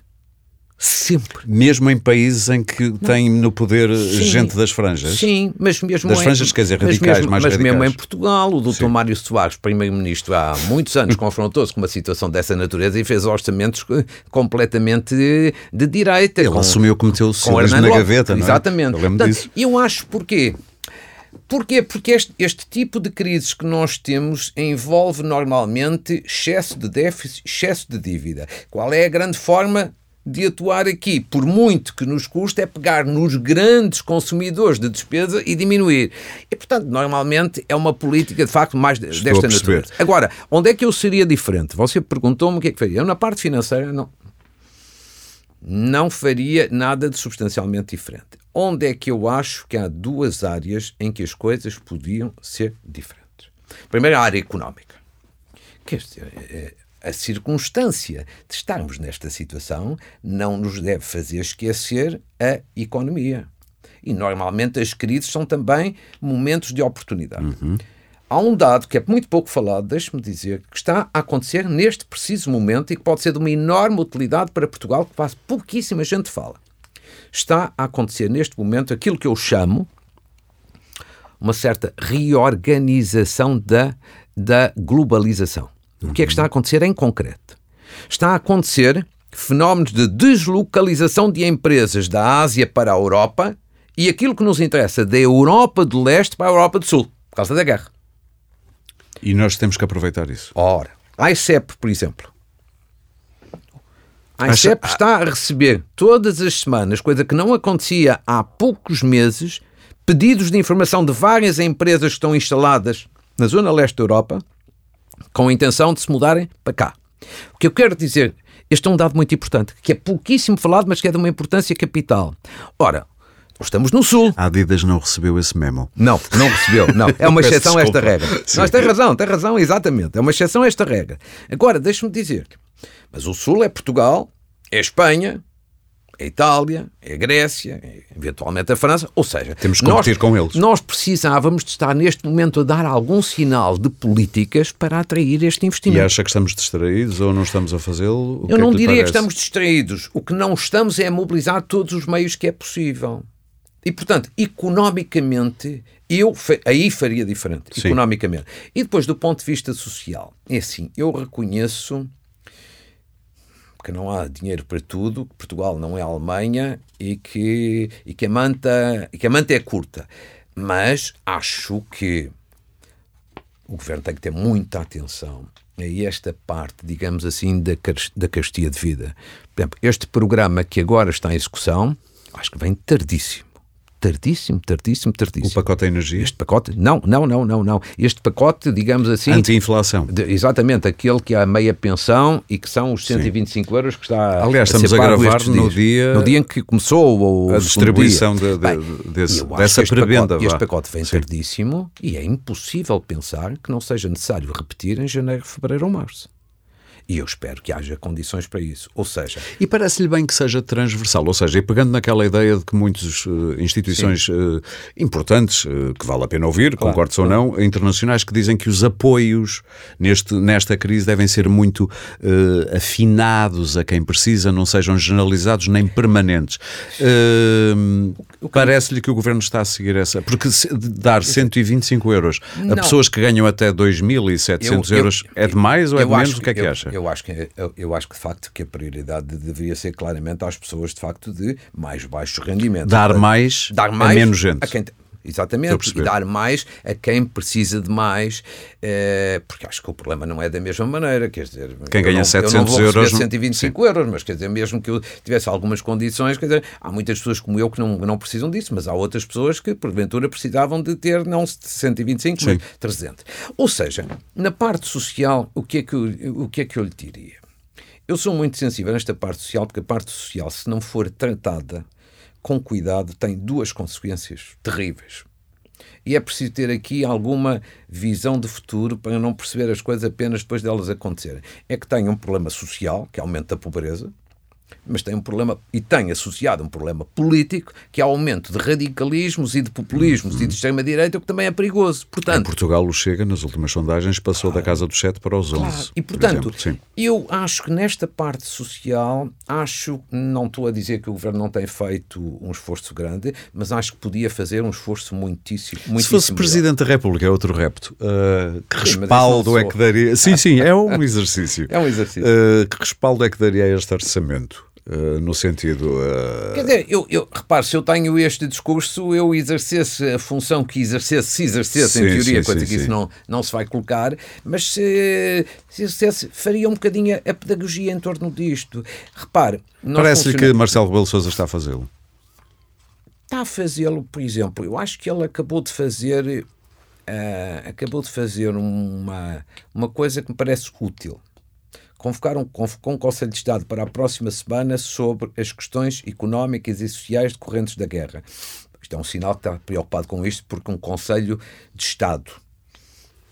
Sempre. Mesmo em países em que não. tem no poder sim, gente das franjas? Sim, mas mesmo Das franjas, quer dizer, radicais, mesmo, mais mas radicais. mesmo em Portugal, o doutor Mário Soares, primeiro-ministro, há muitos anos <laughs> confrontou-se com uma situação dessa natureza e fez orçamentos completamente de, de direita. Ele com, assumiu que meteu o na gaveta, não é? Exatamente. Eu lembro disso. Eu acho porquê? Porquê? Porque este, este, tipo de crises que nós temos envolve normalmente excesso de déficit, excesso de dívida. Qual é a grande forma de atuar aqui, por muito que nos custe, é pegar nos grandes consumidores de despesa e diminuir. E, portanto, normalmente é uma política, de facto, mais Estou desta natureza. Agora, onde é que eu seria diferente? Você perguntou-me o que é que faria. Eu, na parte financeira, não. Não faria nada de substancialmente diferente. Onde é que eu acho que há duas áreas em que as coisas podiam ser diferentes? Primeiro, a área económica. Quer dizer, é, a circunstância de estarmos nesta situação não nos deve fazer esquecer a economia. E normalmente as crises são também momentos de oportunidade. Uhum. Há um dado que é muito pouco falado, deixe-me dizer, que está a acontecer neste preciso momento e que pode ser de uma enorme utilidade para Portugal, que quase pouquíssima gente fala. Está a acontecer neste momento aquilo que eu chamo uma certa reorganização da, da globalização. O que é que está a acontecer em concreto? Está a acontecer fenómenos de deslocalização de empresas da Ásia para a Europa e aquilo que nos interessa da Europa do Leste para a Europa do Sul, por causa da guerra. E nós temos que aproveitar isso. Ora, a ICEP, por exemplo. A ICEP está a receber todas as semanas, coisa que não acontecia há poucos meses, pedidos de informação de várias empresas que estão instaladas na zona leste da Europa com a intenção de se mudarem para cá. O que eu quero dizer, este é um dado muito importante, que é pouquíssimo falado, mas que é de uma importância capital. Ora, Estamos no Sul. A Adidas não recebeu esse memo. Não, não recebeu. Não. <laughs> É uma exceção a esta regra. Mas tem razão, tem razão, exatamente. É uma exceção a esta regra. Agora, deixe-me dizer. Mas o Sul é Portugal, é Espanha, é Itália, é Grécia, é eventualmente a França, ou seja, temos que competir nós, com eles. Nós precisávamos de estar neste momento a dar algum sinal de políticas para atrair este investimento. E acha que estamos distraídos ou não estamos a fazê-lo? Eu não que diria que estamos distraídos. O que não estamos é a mobilizar todos os meios que é possível. E, portanto, economicamente, eu aí faria diferente, Sim. economicamente. E depois, do ponto de vista social, é assim, eu reconheço que não há dinheiro para tudo, que Portugal não é a Alemanha e que, e que, a, manta, e que a manta é curta. Mas acho que o governo tem que ter muita atenção a esta parte, digamos assim, da, da carestia de vida. Por exemplo, este programa que agora está em execução, acho que vem tardíssimo tardíssimo, tardíssimo, tardíssimo. O pacote da energia? Este pacote, não, não, não, não, não. Este pacote, digamos assim... Anti-inflação. Exatamente, aquele que há a meia pensão e que são os 125 Sim. euros que está Aliás, a estamos a gravar no dia... No dia em que começou A distribuição de, de, Bem, desse, dessa prebenda. Pacote, este pacote vem Sim. tardíssimo e é impossível pensar que não seja necessário repetir em janeiro, fevereiro ou março. E eu espero que haja condições para isso. Ou seja. E parece-lhe bem que seja transversal, ou seja, e pegando naquela ideia de que muitas uh, instituições uh, importantes, uh, que vale a pena ouvir, claro, concordo claro. ou não, internacionais, que dizem que os apoios neste, nesta crise devem ser muito afinados a quem precisa, não sejam generalizados nem permanentes. Parece-lhe que o governo está a seguir essa. Porque dar 125 euros a não. pessoas que ganham até 2.700 euros eu, é demais ou é de menos? O que é que eu, acha? Eu acho que, eu, eu, acho que de facto que a prioridade deveria ser claramente às pessoas de facto de mais baixo rendimento. Dar mais, dar mais a menos gente. A quem, Exatamente, e dar mais a quem precisa de mais, eh, porque acho que o problema não é da mesma maneira, quer dizer, quem ganha não, 700 eu não vou euros, 125 sim. euros, mas quer dizer, mesmo que eu tivesse algumas condições, quer dizer, há muitas pessoas como eu que não, não precisam disso, mas há outras pessoas que porventura precisavam de ter não 125, sim. mas 300. Ou seja, na parte social, o que é que eu, o que é que eu lhe diria? Eu sou muito sensível nesta parte social, porque a parte social, se não for tratada com cuidado, tem duas consequências terríveis. E é preciso ter aqui alguma visão de futuro para não perceber as coisas apenas depois delas acontecerem. É que tem um problema social, que aumenta a pobreza, mas tem um problema, e tem associado um problema político, que é o aumento de radicalismos e de populismos uhum. e de extrema-direita, o que também é perigoso. Portanto, em Portugal, o Chega, nas últimas sondagens, passou claro, da casa dos 7 para os 11. Claro. E, portanto, por eu acho que nesta parte social, acho, não estou a dizer que o Governo não tem feito um esforço grande, mas acho que podia fazer um esforço muitíssimo, muitíssimo Se fosse melhor. Presidente da República, é outro repto. Uh, que sim, respaldo é que daria... Sim, sim, é um <laughs> exercício. é um exercício. Uh, que respaldo é que daria a este orçamento? Uh, no sentido. Uh... Quer dizer, eu, eu repare, se eu tenho este discurso, eu exercesse a função que exercesse, se exercesse, sim, em teoria, sim, coisa sim, que isso não, não se vai colocar, mas se, se exercesse, faria um bocadinho a pedagogia em torno disto. Repare. Parece-lhe que Marcelo Rebelo Souza está a fazê-lo. Está a fazê-lo, por exemplo, eu acho que ele acabou de fazer. Uh, acabou de fazer uma, uma coisa que me parece útil convocaram com um Conselho de Estado para a próxima semana sobre as questões económicas e sociais decorrentes da guerra. Isto é um sinal que está preocupado com isto, porque um Conselho de Estado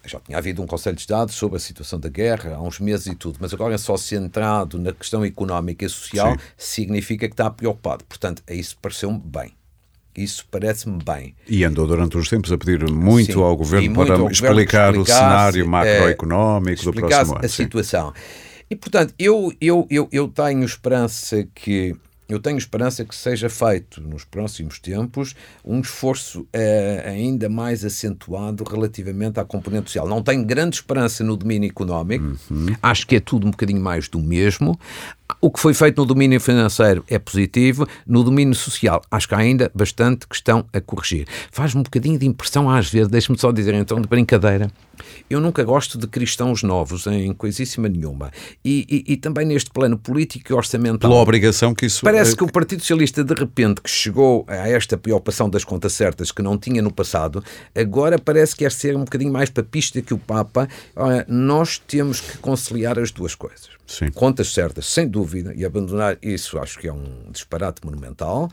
já tinha havido um Conselho de Estado sobre a situação da guerra há uns meses e tudo, mas agora é só centrado na questão económica e social, Sim. significa que está preocupado. Portanto, é isso pareceu-me bem. Isso parece-me bem. E andou durante uns tempos a pedir muito Sim, ao governo muito para ao explicar governo o cenário macroeconómico do próximo ano. a situação. E, portanto, eu, eu, eu, eu tenho esperança que eu tenho esperança que seja feito nos próximos tempos um esforço eh, ainda mais acentuado relativamente à componente social. Não tenho grande esperança no domínio económico, uhum. acho que é tudo um bocadinho mais do mesmo. O que foi feito no domínio financeiro é positivo, no domínio social acho que há ainda bastante questão a corrigir. Faz-me um bocadinho de impressão às vezes, deixe-me só dizer então de brincadeira, eu nunca gosto de cristãos novos em coisíssima nenhuma. E, e, e, também neste plano político e orçamental. Pela obrigação que isso. Parece que o Partido Socialista, de repente, que chegou a esta preocupação das contas certas que não tinha no passado, agora parece que quer ser um bocadinho mais papista que o Papa. Olha, nós temos que conciliar as duas coisas. Sim. Contas certas, sem dúvida, e abandonar isso acho que é um disparate monumental,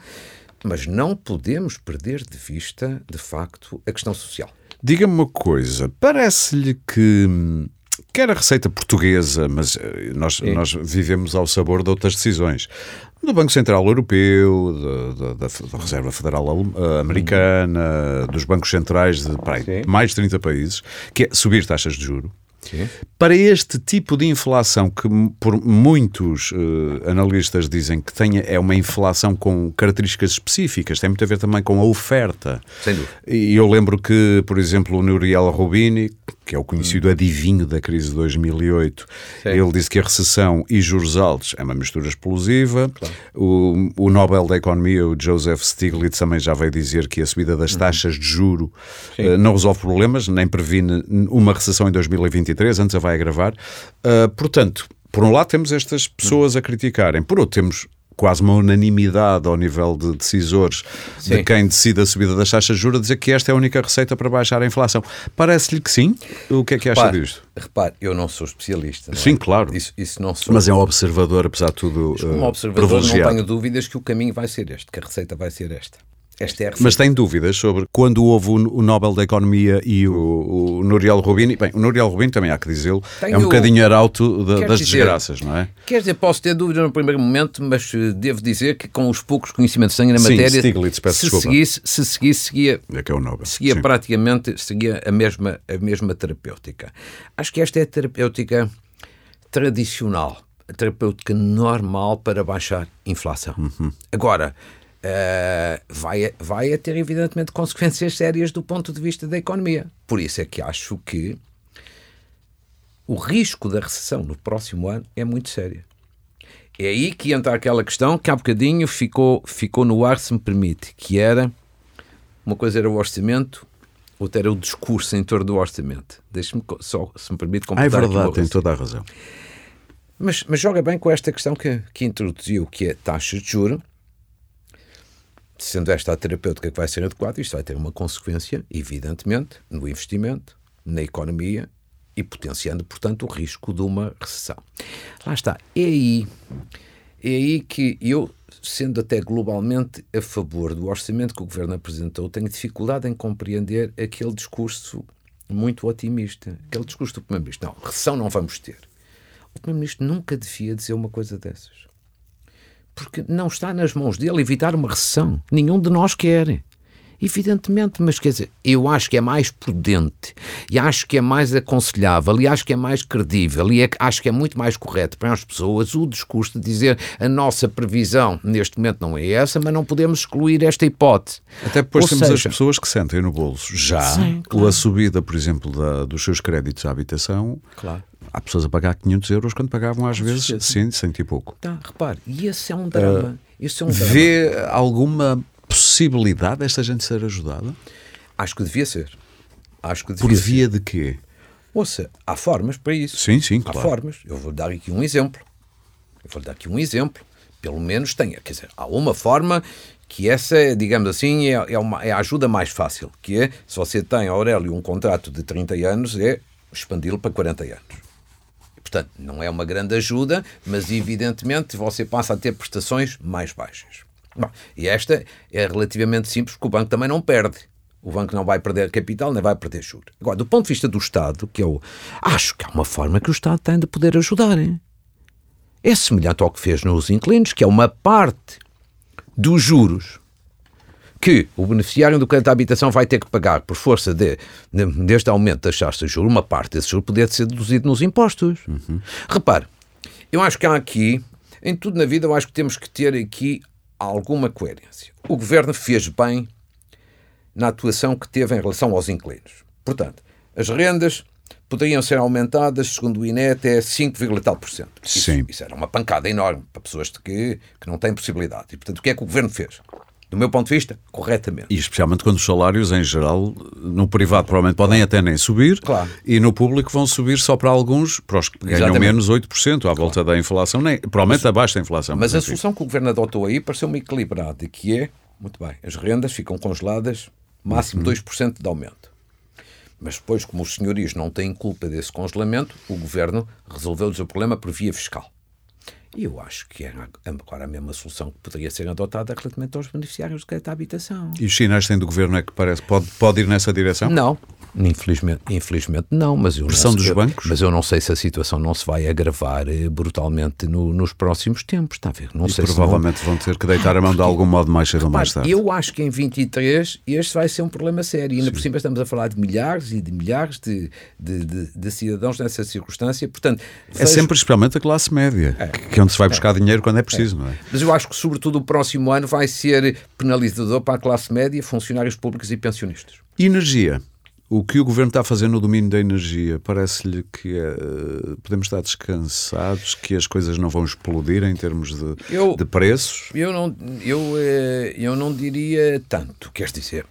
mas não podemos perder de vista, de facto, a questão social. Diga-me uma coisa, parece-lhe que quer a receita portuguesa, mas eh, nós, nós vivemos ao sabor de outras decisões. Do Banco Central Europeu, da, da, da Reserva Federal eh, Americana, dos bancos centrais de aí, mais de 30 países, que é subir taxas de juro. Sim. Para este tipo de inflação, que por muitos uh, analistas dizem que tenha, é uma inflação com características específicas, tem muito a ver também com a oferta. Sem dúvida. E eu lembro que, por exemplo, o Nuriel Rubini, que é o conhecido adivinho da crise de 2008, Sim. ele disse que a recessão e juros altos é uma mistura explosiva. Claro. O, o Nobel da Economia, o Joseph Stiglitz, também já veio dizer que a subida das uhum. taxas de juro uh, não resolve problemas, nem previne uma recessão em 2023, antes a vai agravar. Uh, portanto, por um lado temos estas pessoas a criticarem, por outro temos quase uma unanimidade ao nível de decisores sim. de quem decide a subida das taxas de juros dizer que esta é a única receita para baixar a inflação. Parece-lhe que sim? O que é que acha repare, disto? Repare, eu não sou especialista. Não sim, é? claro. Isso, isso não sou. Mas é um observador, apesar de tudo. Como uh, observador, não tenho dúvidas que o caminho vai ser este, que a receita vai ser esta. Esta é Mas tem dúvidas sobre quando houve o, Nobel da Economia e o, o Nuriel Rubini? Bem, o Nuriel Rubini também há que dizê-lo, é um bocadinho arauto de, das dizer, desgraças, não é? Quer dizer, posso ter dúvidas no primeiro momento, mas eh, devo dizer que com os poucos conhecimentos que tenho na matéria, Sim, Stiglitz, peço se, desculpa. seguisse, se seguisse, seguia, é que é o Nobel. seguia Sim. praticamente seguia a mesma, a mesma terapêutica. Acho que esta é a terapêutica tradicional, a terapêutica normal para baixar inflação. Uhum. Agora, Uh, vai, vai a ter, evidentemente, consequências sérias do ponto de vista da economia. Por isso é que acho que o risco da recessão no próximo ano é muito sério. É aí que entra aquela questão que há bocadinho ficou, ficou no ar, se me permite, que era uma coisa era o orçamento, outra era o discurso em torno do orçamento. Deixe-me só, se me permite, completar. Ah, é verdade, tem toda a razão. Mas, mas joga bem com esta questão que, que introduziu, que é taxas de juros sendo esta a terapêutica que vai ser adequada, isto vai ter uma consequência, evidentemente, no investimento, na economia e potenciando, portanto, o risco de uma recessão. Lá está. É aí, é aí que eu, sendo até globalmente a favor do orçamento que o governo apresentou, tenho dificuldade em compreender aquele discurso muito otimista. Aquele discurso do Primeiro-Ministro. Não, recessão não vamos ter. O Primeiro-Ministro nunca devia dizer uma coisa dessas porque não está nas mãos dele evitar uma recessão. Nenhum de nós quer. Evidentemente, mas quer dizer, eu acho que é mais prudente e acho que é mais aconselhável e acho que é mais credível e é, acho que é muito mais correto para as pessoas o discurso de dizer a nossa previsão neste momento não é essa, mas não podemos excluir esta hipótese. Até depois Ou temos seja, as pessoas que sentem no bolso já sim, claro. a subida, por exemplo, da, dos seus créditos à habitação claro há pessoas a pagar 500 euros quando pagavam às vezes 100, 100 e pouco. Tá, repare, e esse é um drama. Uh, esse é um drama. Vê alguma possibilidade desta gente ser ajudada? Acho que devia ser. Acho que devia Por via ser. de quê? Ouça, há formas para isso. Sim, sim, há claro. formas. Eu vou dar aqui um exemplo. Eu vou dar aqui um exemplo. Pelo menos tenha. Quer dizer, há uma forma que essa, digamos assim, é, é, uma, é a ajuda mais fácil, que é, se você tem, Aurélio, um contrato de 30 anos, é expandi-lo para 40 anos. Portanto, não é uma grande ajuda, mas evidentemente você passa a ter prestações mais baixas. Bom, e esta é relativamente simples, porque o banco também não perde. O banco não vai perder capital, nem vai perder juros. Agora, do ponto de vista do Estado, que eu acho que é uma forma que o Estado tem de poder ajudar. Hein? É semelhante ao que fez nos inquilinos, que é uma parte dos juros que o beneficiário do crédito à habitação vai ter que pagar por força de, de, deste aumento das taxas de juros, uma parte desse juro poder ser deduzido nos impostos. Uhum. Repare, eu acho que há aqui, em tudo na vida, eu acho que temos que ter aqui alguma coerência. O governo fez bem na atuação que teve em relação aos inquilinos. Portanto, as rendas poderiam ser aumentadas, segundo o INE, até 5, tal por cento. Isso, isso, era uma pancada enorme para pessoas que, que não têm possibilidade. E, portanto, o que é que o governo fez? Do meu ponto de vista, corretamente. E especialmente quando os salários, em geral, no privado provavelmente podem até nem subir, claro. e no público vão subir só para alguns, para os que ganham Exatamente. menos 8% à claro. volta da inflação, nem, provavelmente mas, abaixo da inflação. Mas a solução que o Governo adotou aí pareceu-me equilibrada, que é, muito bem, as rendas ficam congeladas, máximo uhum. 2% de aumento. Mas depois, como os senhorios não têm culpa desse congelamento, o Governo resolveu-lhes o problema por via fiscal. E eu acho que é agora a mesma solução que poderia ser adotada relativamente aos beneficiários do crédito à habitação. E os sinais têm do governo é que parece pode, pode ir nessa direção? Não, Infelizmente, infelizmente não, mas eu pressão não, dos bancos. Mas eu não sei se a situação não se vai agravar eh, brutalmente no, nos próximos tempos, está a ver? Não e sei provavelmente se não... vão ter que deitar a mão de algum modo mais cedo ou mais tarde. Eu acho que em 23 este vai ser um problema sério. E ainda Sim. por cima estamos a falar de milhares e de milhares de, de, de, de cidadãos nessa circunstância. Portanto, vejo... É sempre especialmente a classe média, é. que é onde se vai buscar é. dinheiro quando é preciso, é. não é? Mas eu acho que sobretudo o próximo ano vai ser penalizador para a classe média, funcionários públicos e pensionistas. Energia. O que o governo está a fazer no domínio da energia parece-lhe que é, podemos estar descansados, que as coisas não vão explodir em termos de, eu, de preços? Eu não, eu, eh, eu não diria tanto, quer dizer.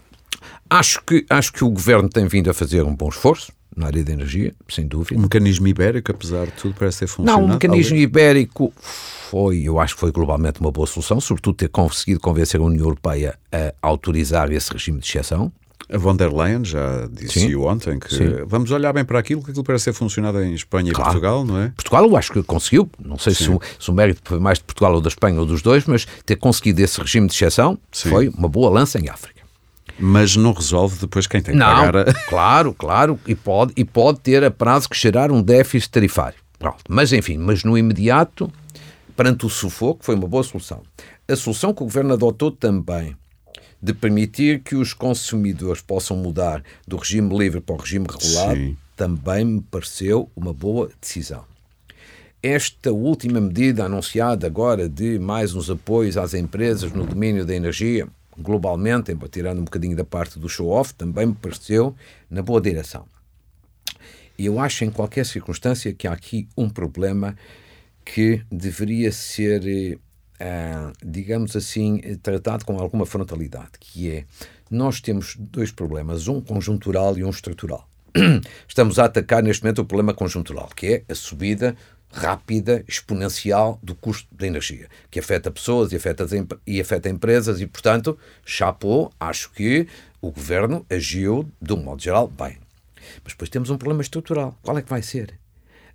Acho que, acho que o governo tem vindo a fazer um bom esforço na área da energia, sem dúvida. O mecanismo ibérico, apesar de tudo, parece ter funcionado. Não, o mecanismo talvez. ibérico foi, eu acho que foi globalmente uma boa solução, sobretudo ter conseguido convencer a União Europeia a autorizar esse regime de exceção. A von der Leyen já disse ontem que Sim. vamos olhar bem para aquilo, que aquilo parece ter funcionado em Espanha claro. e Portugal, não é? Portugal eu acho que conseguiu, não sei se o, se o, mérito foi mais de Portugal ou da Espanha ou dos dois, mas ter conseguido esse regime de exceção Sim. foi uma boa lança em África. Mas não resolve depois quem tem que não, pagar. A... <laughs> Claro, claro, e pode, e pode ter a prazo que gerar um déficit tarifário. Pronto. Mas enfim, mas no imediato, perante o sufoco, foi uma boa solução. A solução que o governo adotou também de permitir que os consumidores possam mudar do regime livre para o regime regulado, Sim. também me pareceu uma boa decisão. Esta última medida anunciada agora de mais uns apoios às empresas no domínio da energia, globalmente, tirando um bocadinho da parte do show-off, também me pareceu na boa direção. E eu acho, em qualquer circunstância, que há aqui um problema que deveria ser uh, digamos assim, tratado com alguma frontalidade, que é, nós temos dois problemas, um conjuntural e um estrutural. <clears throat> Estamos a atacar neste momento o problema conjuntural, que é a subida rápida, exponencial do custo da energia, que afeta pessoas e afeta, e afeta empresas e, portanto, chapou, acho que o governo agiu, de um modo geral, bem. Mas depois temos um problema estrutural. Qual é que vai ser?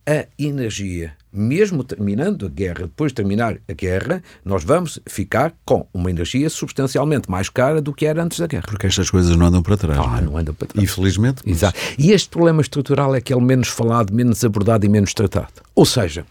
A energia. Mesmo terminando a guerra, depois de terminar a guerra, nós vamos ficar com uma energia substancialmente mais cara do que era antes da guerra. Porque estas coisas não andam para trás. Ah, não, é? não andam para trás. Infelizmente. Mas... Exato. E este problema estrutural é aquele menos falado, menos abordado e menos tratado. Ou seja,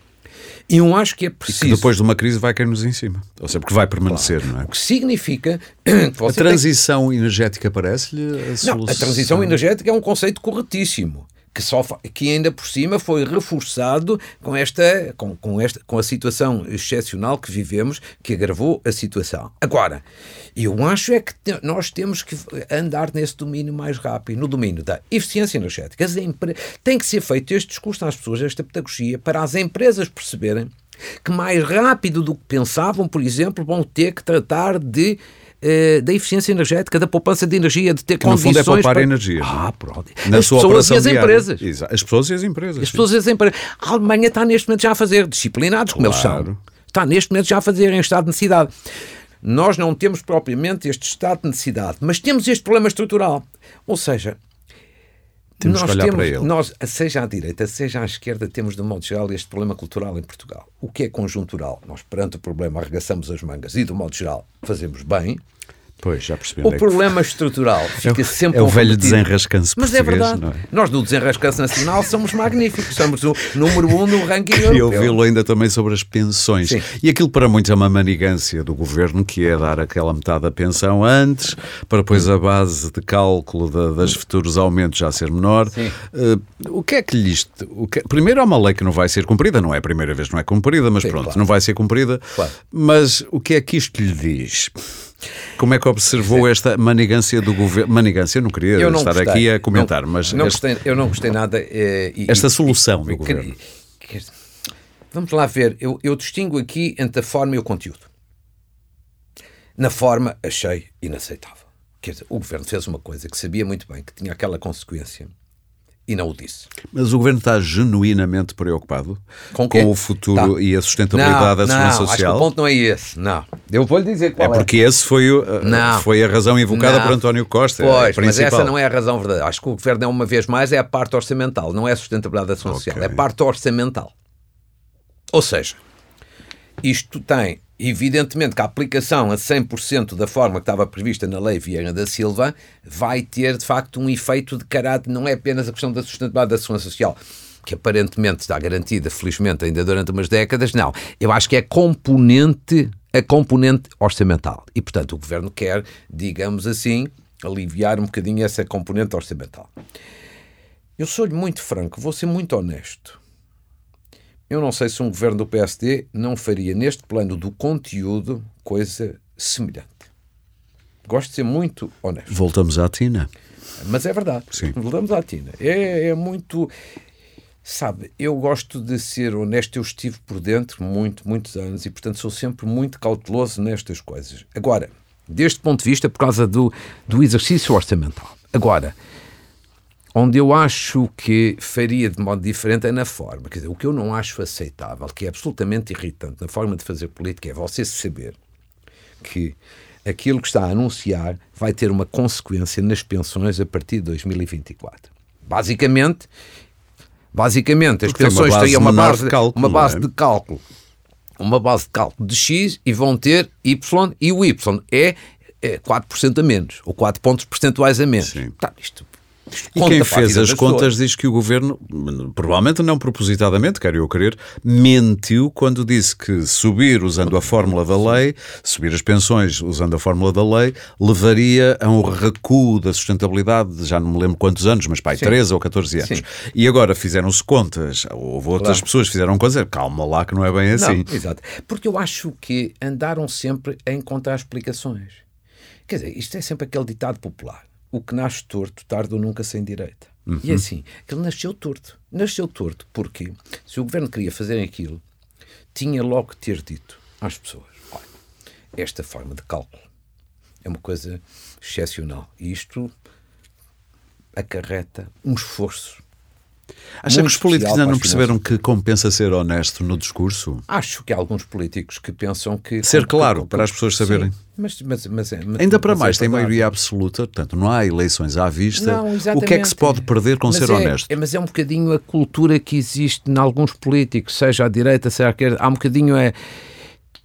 eu acho que é preciso. E que depois de uma crise vai cair-nos em cima. Ou seja, porque vai permanecer, claro. não é? O que significa. Que <clears throat> a transição tem... energética parece-lhe a solução. Não, a transição energética é um conceito corretíssimo que, só, que ainda por cima foi reforçado com esta, com, com, esta, com a situação excepcional que vivemos, que agravou a situação. Agora, eu acho é que te, nós temos que andar nesse domínio mais rápido, no domínio da eficiência energética. Empre... Tem que ser feito este discurso às pessoas, esta pedagogia, para as empresas perceberem que mais rápido do que pensavam, por exemplo, vão ter que tratar de eh, da eficiência energética, da poupança de energia, de ter que condições... No fundo é poupar para... energia. Ah, pronto. Na as sua pessoas e as diária. empresas. Exato. As pessoas e as empresas. As pessoas e as empresas. A Alemanha está neste momento já a fazer, disciplinados como claro. eles são. Está neste momento já a fazer em estado de necessidade. Nós não temos propriamente este estado de necessidade, mas temos este problema estrutural. Ou seja, temos nós que olhar temos, para ele. Nós, seja à direita, seja à esquerda, temos de modo geral este problema cultural em Portugal. O que é conjuntural? Nós, perante o problema, arregaçamos as mangas e, de modo geral, fazemos bem. Pois, já percebi. O é problema estrutural fica é, sempre É o velho desenrascanço Mas é verdade. É? Nós do desenrascanço nacional somos magníficos. Somos o número um no ranking europeu. E ouvi-lo ainda também sobre as pensões. Sim. E aquilo para muitos é uma manigância do governo, que é dar aquela metade da pensão antes, para depois a base de cálculo de, das futuros aumentos já ser menor. Uh, o que é que lhe isto... Que... Primeiro há uma lei que não vai ser cumprida, não é a primeira vez que não é cumprida, mas Sim, pronto, claro. não vai ser cumprida. Claro. Mas o que é que isto lhe diz? Como é que observou esta manigância do governo? Manigância, eu não queria eu não estar gostei. aqui a comentar, não, mas. Não este... gostei, eu não gostei nada. Eh, e, esta solução do governo. vamos lá ver, eu, eu distingo aqui entre a forma e o conteúdo. Na forma, achei inaceitável. Quer dizer, o governo fez uma coisa que sabia muito bem que tinha aquela consequência e não o disse. Mas o governo está genuinamente preocupado com, com o futuro tá. e a sustentabilidade não, da segurança não, social? Acho que o ponto não é esse. Não. Eu vou lhe dizer qual é. É porque esse foi, o, não. foi a razão invocada não. por António Costa. Pois, mas essa não é a razão verdadeira. Acho que o governo, é uma vez mais, é a parte orçamental, não é a sustentabilidade da segurança okay. social, é a parte orçamental. Ou seja, isto tem Evidentemente que a aplicação a 100% da forma que estava prevista na lei Vieira da Silva vai ter, de facto, um efeito de caráter, não é apenas a questão da sustentabilidade da segurança social, que aparentemente está garantida, felizmente, ainda durante umas décadas, não. Eu acho que é componente, a componente orçamental. E, portanto, o Governo quer, digamos assim, aliviar um bocadinho essa componente orçamental. Eu sou-lhe muito franco, vou ser muito honesto. Eu não sei se um governo do PSD não faria neste plano do conteúdo coisa semelhante. Gosto de ser muito honesto. Voltamos à Tina. Mas é verdade. Sim. Voltamos à Tina. É, é muito. Sabe, eu gosto de ser honesto. Eu estive por dentro muito, muitos anos e, portanto, sou sempre muito cauteloso nestas coisas. Agora, deste ponto de vista, por causa do, do exercício orçamental. Agora, Onde eu acho que faria de modo diferente é na forma. Quer dizer, o que eu não acho aceitável, que é absolutamente irritante na forma de fazer política, é você saber que aquilo que está a anunciar vai ter uma consequência nas pensões a partir de 2024. Basicamente, basicamente as pensões têm uma base, de cálculo, uma base é? de cálculo, uma base de cálculo de X e vão ter Y e o Y é, é 4% a menos, ou 4 pontos percentuais a menos. Tá, isto e quem fez as contas diz que o governo, provavelmente não propositadamente, quero eu querer, mentiu quando disse que subir usando a fórmula da lei, subir as pensões usando a fórmula da lei, levaria a um recuo da sustentabilidade, já não me lembro quantos anos, mas pai, Sim. 13 ou 14 anos. Sim. E agora fizeram-se contas, houve outras claro. pessoas que fizeram contas, calma lá que não é bem assim. Não, exato. Porque eu acho que andaram sempre a encontrar explicações. Quer dizer, isto é sempre aquele ditado popular o que nasce torto tarda ou nunca sem direita. Uhum. E é assim, ele nasceu torto. Nasceu torto porque se o governo queria fazer aquilo, tinha logo que ter dito às pessoas: olha, esta forma de cálculo é uma coisa excepcional. E isto acarreta um esforço Acha que os políticos ainda não perceberam que compensa ser honesto no discurso? Acho que há alguns políticos que pensam que. Ser claro, para as pessoas saberem. Sim, mas, mas, mas, é, mas, ainda para mais, é tem maioria absoluta, portanto, não há eleições à vista. Não, o que é que se pode perder com ser é, honesto? É, mas é um bocadinho a cultura que existe em alguns políticos, seja à direita, seja à esquerda. Há um bocadinho. É,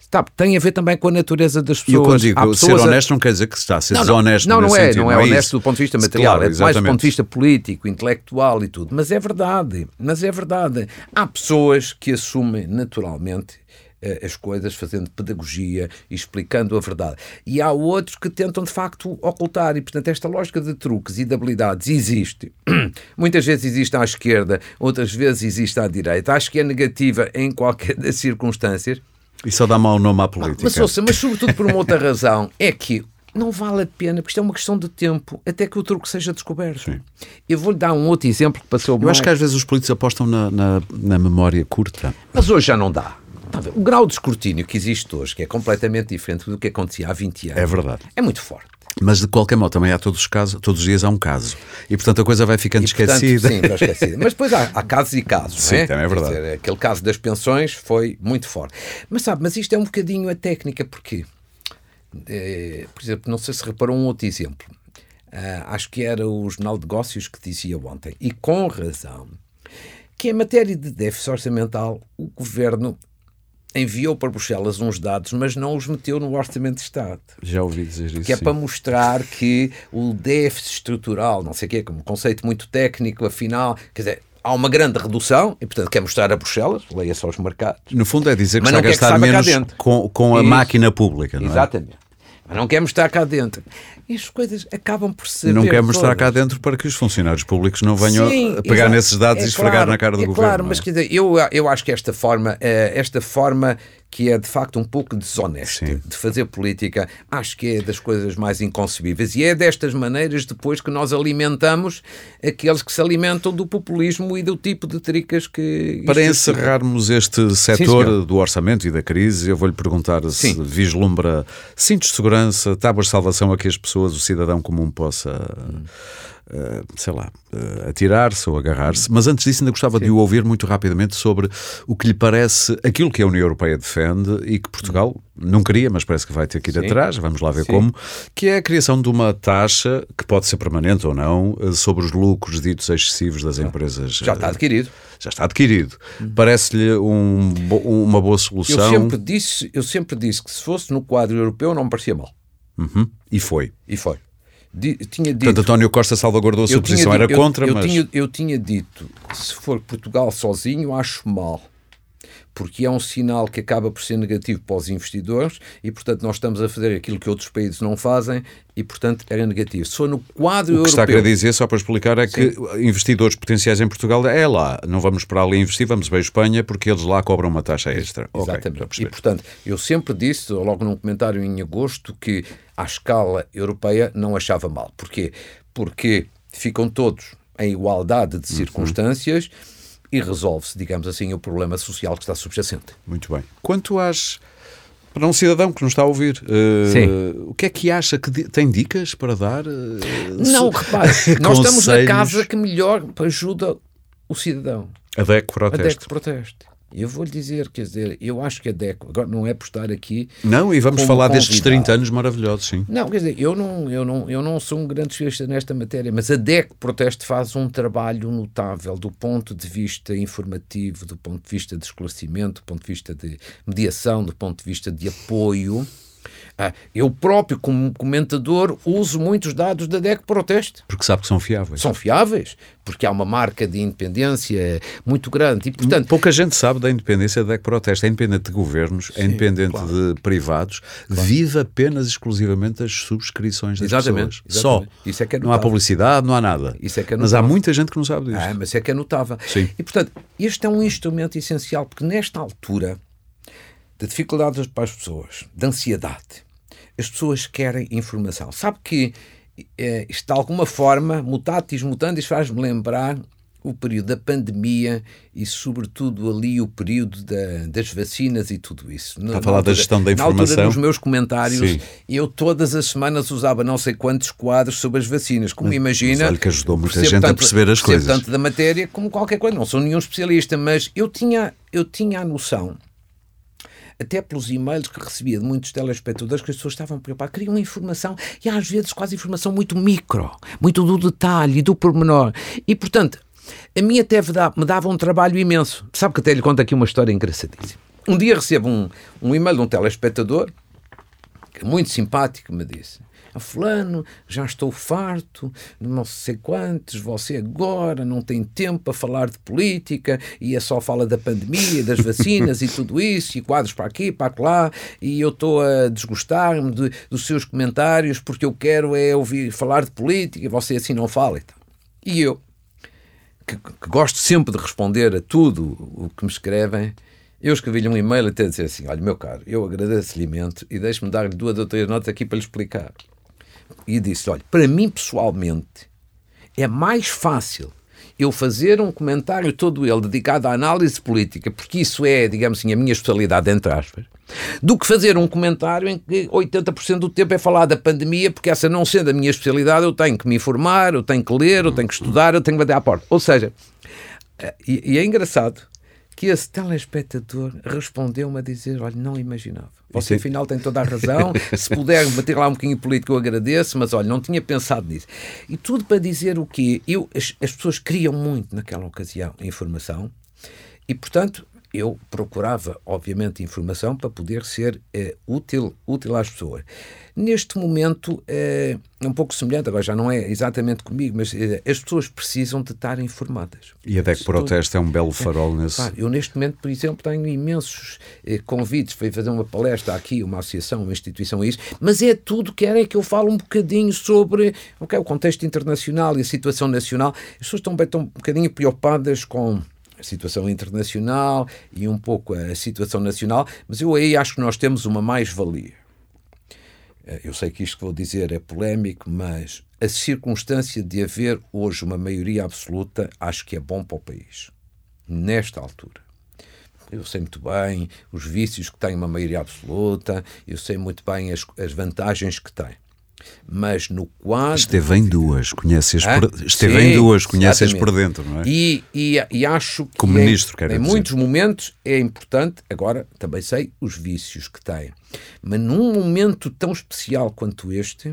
Tá, tem a ver também com a natureza das pessoas. E eu quando digo ser honesto a... não quer dizer que está a ser não, desonesto. Não, não, é, sentido, não é, não é honesto do ponto de vista material, claro, é mais do ponto de vista político, intelectual e tudo. Mas é verdade, mas é verdade. Há pessoas que assumem naturalmente eh, as coisas, fazendo pedagogia e explicando a verdade. E há outros que tentam, de facto, ocultar. E, portanto, esta lógica de truques e de habilidades existe. <clears throat> Muitas vezes existe à esquerda, outras vezes existe à direita. Acho que é negativa em qualquer das circunstâncias. E só dá mau nome à política. Mas, ouça, mas sobretudo por uma outra razão, é que não vale a pena, porque isto é uma questão de tempo, até que o truque seja descoberto. Sim. Eu vou-lhe dar um outro exemplo que passou Eu mais... acho que às vezes os políticos apostam na, na, na memória curta. Mas hoje já não dá. O grau de escrutínio que existe hoje, que é completamente diferente do que acontecia há 20 anos, é verdade. É muito forte. Mas de qualquer modo, também há todos os casos, todos os dias há um caso. E portanto a coisa vai ficando e, portanto, esquecida. Sim, vai esquecida. Mas depois há, há, casos e casos. Sim, é? também é verdade. Dizer, aquele caso das pensões foi muito forte. Mas sabe, mas isto é um bocadinho a técnica, porque, é, por exemplo, não sei se reparou um outro exemplo. Uh, acho que era o Jornal de Negócios que dizia ontem, e com razão, que em matéria de déficit orçamental o governo enviou para Bruxelas uns dados, mas não os meteu no Orçamento de Estado. Já ouvi dizer isso. Que é sim. para mostrar que o déficit estrutural, não sei o quê, como um conceito muito técnico, afinal, quer dizer, há uma grande redução e, portanto, quer mostrar a Bruxelas, leia só os mercados. No fundo é dizer que Mas está a gastar menos com, com a Isso. máquina pública, não é? Exatamente. Mas não quer mostrar cá dentro. E as coisas acabam por ser. Não quer mostrar cá dentro para que os funcionários públicos não venham Sim, a pegar exato. nesses dados É e esfregar claro, na cara do é governo. Claro, é? mas quer dizer, eu, eu acho que esta forma, eh, esta forma que é de facto um pouco desonesta Sim. de fazer política, acho que é das coisas mais inconcebíveis. E é destas maneiras depois que nós alimentamos aqueles que se alimentam do populismo e do tipo de tricas que. Para encerrarmos este setor senhor. do orçamento e da crise, eu vou-lhe perguntar se Sim. vislumbra cintos de segurança, tábuas de salvação a que as pessoas, o cidadão comum, possa, eh, sei lá, eh, atirar-se ou agarrar-se. Mas antes disso, ainda gostava de o ouvir muito rapidamente sobre o que lhe parece aquilo que a União Europeia defende e que Portugal não queria, mas parece que vai ter que ir Sim. atrás, vamos lá ver Sim. como, que é a criação de uma taxa, que pode ser permanente ou não, eh, sobre os lucros ditos excessivos das empresas. Já está adquirido. já está adquirido. Parece-lhe um uma boa Eu solução. sempre, disse, eu sempre disse que se fosse no quadro europeu não me parecia mal. Uhum. E foi. E foi. Di- tinha dito. Portanto, António Costa salvaguardou a sua posição, dito- era eu- contra, eu, mas. Tinha, eu tinha dito, se for Portugal sozinho, acho mal. Porque é um sinal que acaba por ser negativo para os investidores e, portanto, nós estamos a fazer aquilo que outros países não fazem e, portanto, era negativo. For no quadro O que está a europeu. querer dizer, só para explicar, é que investidores potenciais em Portugal é lá, não vamos para ali investir, vamos para a Espanha porque eles lá cobram uma taxa extra. Exatamente. já e, portanto, eu sempre disse, logo num comentário em agosto, que à escala europeia não achava mal. Porquê? Porque ficam todos em igualdade Uhum. de circunstâncias e resolve-se, digamos assim, o problema social que está subjacente. Muito bem. Quanto às. Para um cidadão que nos está a ouvir, Sim. o que é que acha que tem dicas para dar? eh, Não, repare, <laughs> nós estamos na casa que melhor ajuda o cidadão. A DEC A protesta. Eu vou-lhe dizer, quer dizer, eu acho que a DEC, agora não é por estar aqui. Não, e vamos falar destes convidado. 30 anos maravilhosos, sim. Não, quer dizer, eu não, eu não, eu não sou um grande especialista nesta matéria, mas a DEC Proteste faz um trabalho notável do ponto de vista informativo, do ponto de vista de esclarecimento, do ponto de vista de mediação, do ponto de vista de apoio. Ah, eu próprio, como comentador, uso muitos dados da DEC Proteste. Porque sabe que são fiáveis. São fiáveis, porque há uma marca de independência muito grande e, portanto, Pouca gente sabe da independência da DEC Protesta. É independente de governos, é independente de privados, vive apenas exclusivamente das subscrições das Exatamente, pessoas. exatamente. Só. Isso é que é não há publicidade, não há nada. Isso é que é Mas há muita gente que não sabe disso. Ah, mas é que é notável. Sim. E, portanto, este é um instrumento essencial, porque nesta altura de dificuldades para as pessoas, de ansiedade, as pessoas querem informação. Sabe que eh, isto, de alguma forma, mutatis mutandis, faz-me lembrar o período da pandemia e, sobretudo, ali o período da- das vacinas e tudo isso. Na- a falar na da gestão da Na altura, informação? nos meus comentários, Sim. eu todas as semanas usava não sei quantos quadros sobre as vacinas. Como imagina. olha que ajudou muita gente a tanto- perceber as coisas. tanto da matéria como qualquer coisa. Não sou nenhum especialista, mas eu tinha, eu tinha a noção, até pelos e-mails que recebia de muitos telespectadores, que as pessoas estavam preocupadas, queriam informação e às vezes quase informação muito micro, muito do detalhe, do pormenor. E portanto, a mim até me dava, um trabalho imenso. Sabe que até lhe conto aqui uma história engraçadíssima. Um dia recebo um, um e-mail de um telespectador é muito simpático, me disse. "Ah, Fulano, já estou farto, não sei quantos, você agora não tem tempo para falar de política e é só fala da pandemia, das vacinas e tudo isso, e quadros para aqui, para lá, e eu estou a desgostar-me de- dos seus comentários porque eu quero é ouvir falar de política e você assim não fala e tal. E eu, que, que gosto sempre de responder a tudo o que me escrevem, eu escrevi-lhe um e-mail até dizer assim: olha, meu caro, eu agradeço-lhe imenso e deixe-me dar-lhe duas ou três notas aqui para lhe explicar. E disse: olha, para mim pessoalmente é mais fácil eu fazer um comentário todo ele dedicado à análise política, porque isso é, digamos assim, a minha especialidade, entre aspas, do que fazer um comentário em que 80% do tempo é falar da pandemia, porque essa não sendo a minha especialidade, eu tenho que me informar, eu tenho que ler, eu tenho que estudar, eu tenho que bater à porta. Ou seja, eh, e, e é engraçado que esse telespectador respondeu-me a dizer: Olha, não imaginava. Você, afinal, tem toda a razão. <laughs> Se puder bater lá um bocadinho político, eu agradeço, mas olha, não tinha pensado nisso. E tudo para dizer o quê? Eu, as, as pessoas queriam muito naquela ocasião informação e, portanto, eu procurava, obviamente, informação para poder ser eh, útil, útil às pessoas. Neste momento eh, é um pouco semelhante, agora já não é exatamente comigo, mas eh, as pessoas precisam de estar informadas. E a DEC Proteste é um belo farol é, nesse. eu, neste momento, por exemplo, tenho imensos convites para fazer uma palestra aqui, uma associação, uma instituição, isso, mas é tudo que é que eu falo um bocadinho sobre okay, o contexto internacional e a situação nacional. As pessoas estão, bem, estão um bocadinho preocupadas com a situação internacional e um pouco a situação nacional, mas eu aí acho que nós temos uma mais-valia. Eh, eu sei que isto que vou dizer é polémico, mas a circunstância de haver hoje uma maioria absoluta acho que é bom para o país, nesta altura. Eu sei muito bem os vícios que tem uma maioria absoluta, eu sei muito bem as, as vantagens que tem. Mas no quadro. Esteve em duas, conheces ah? por... Esteve Sim, em duas, conheces por dentro, não é? E, e, e acho que. Como ministro, quero Em dizer. muitos momentos é importante, agora também sei os vícios que tem. Mas num momento tão especial quanto este.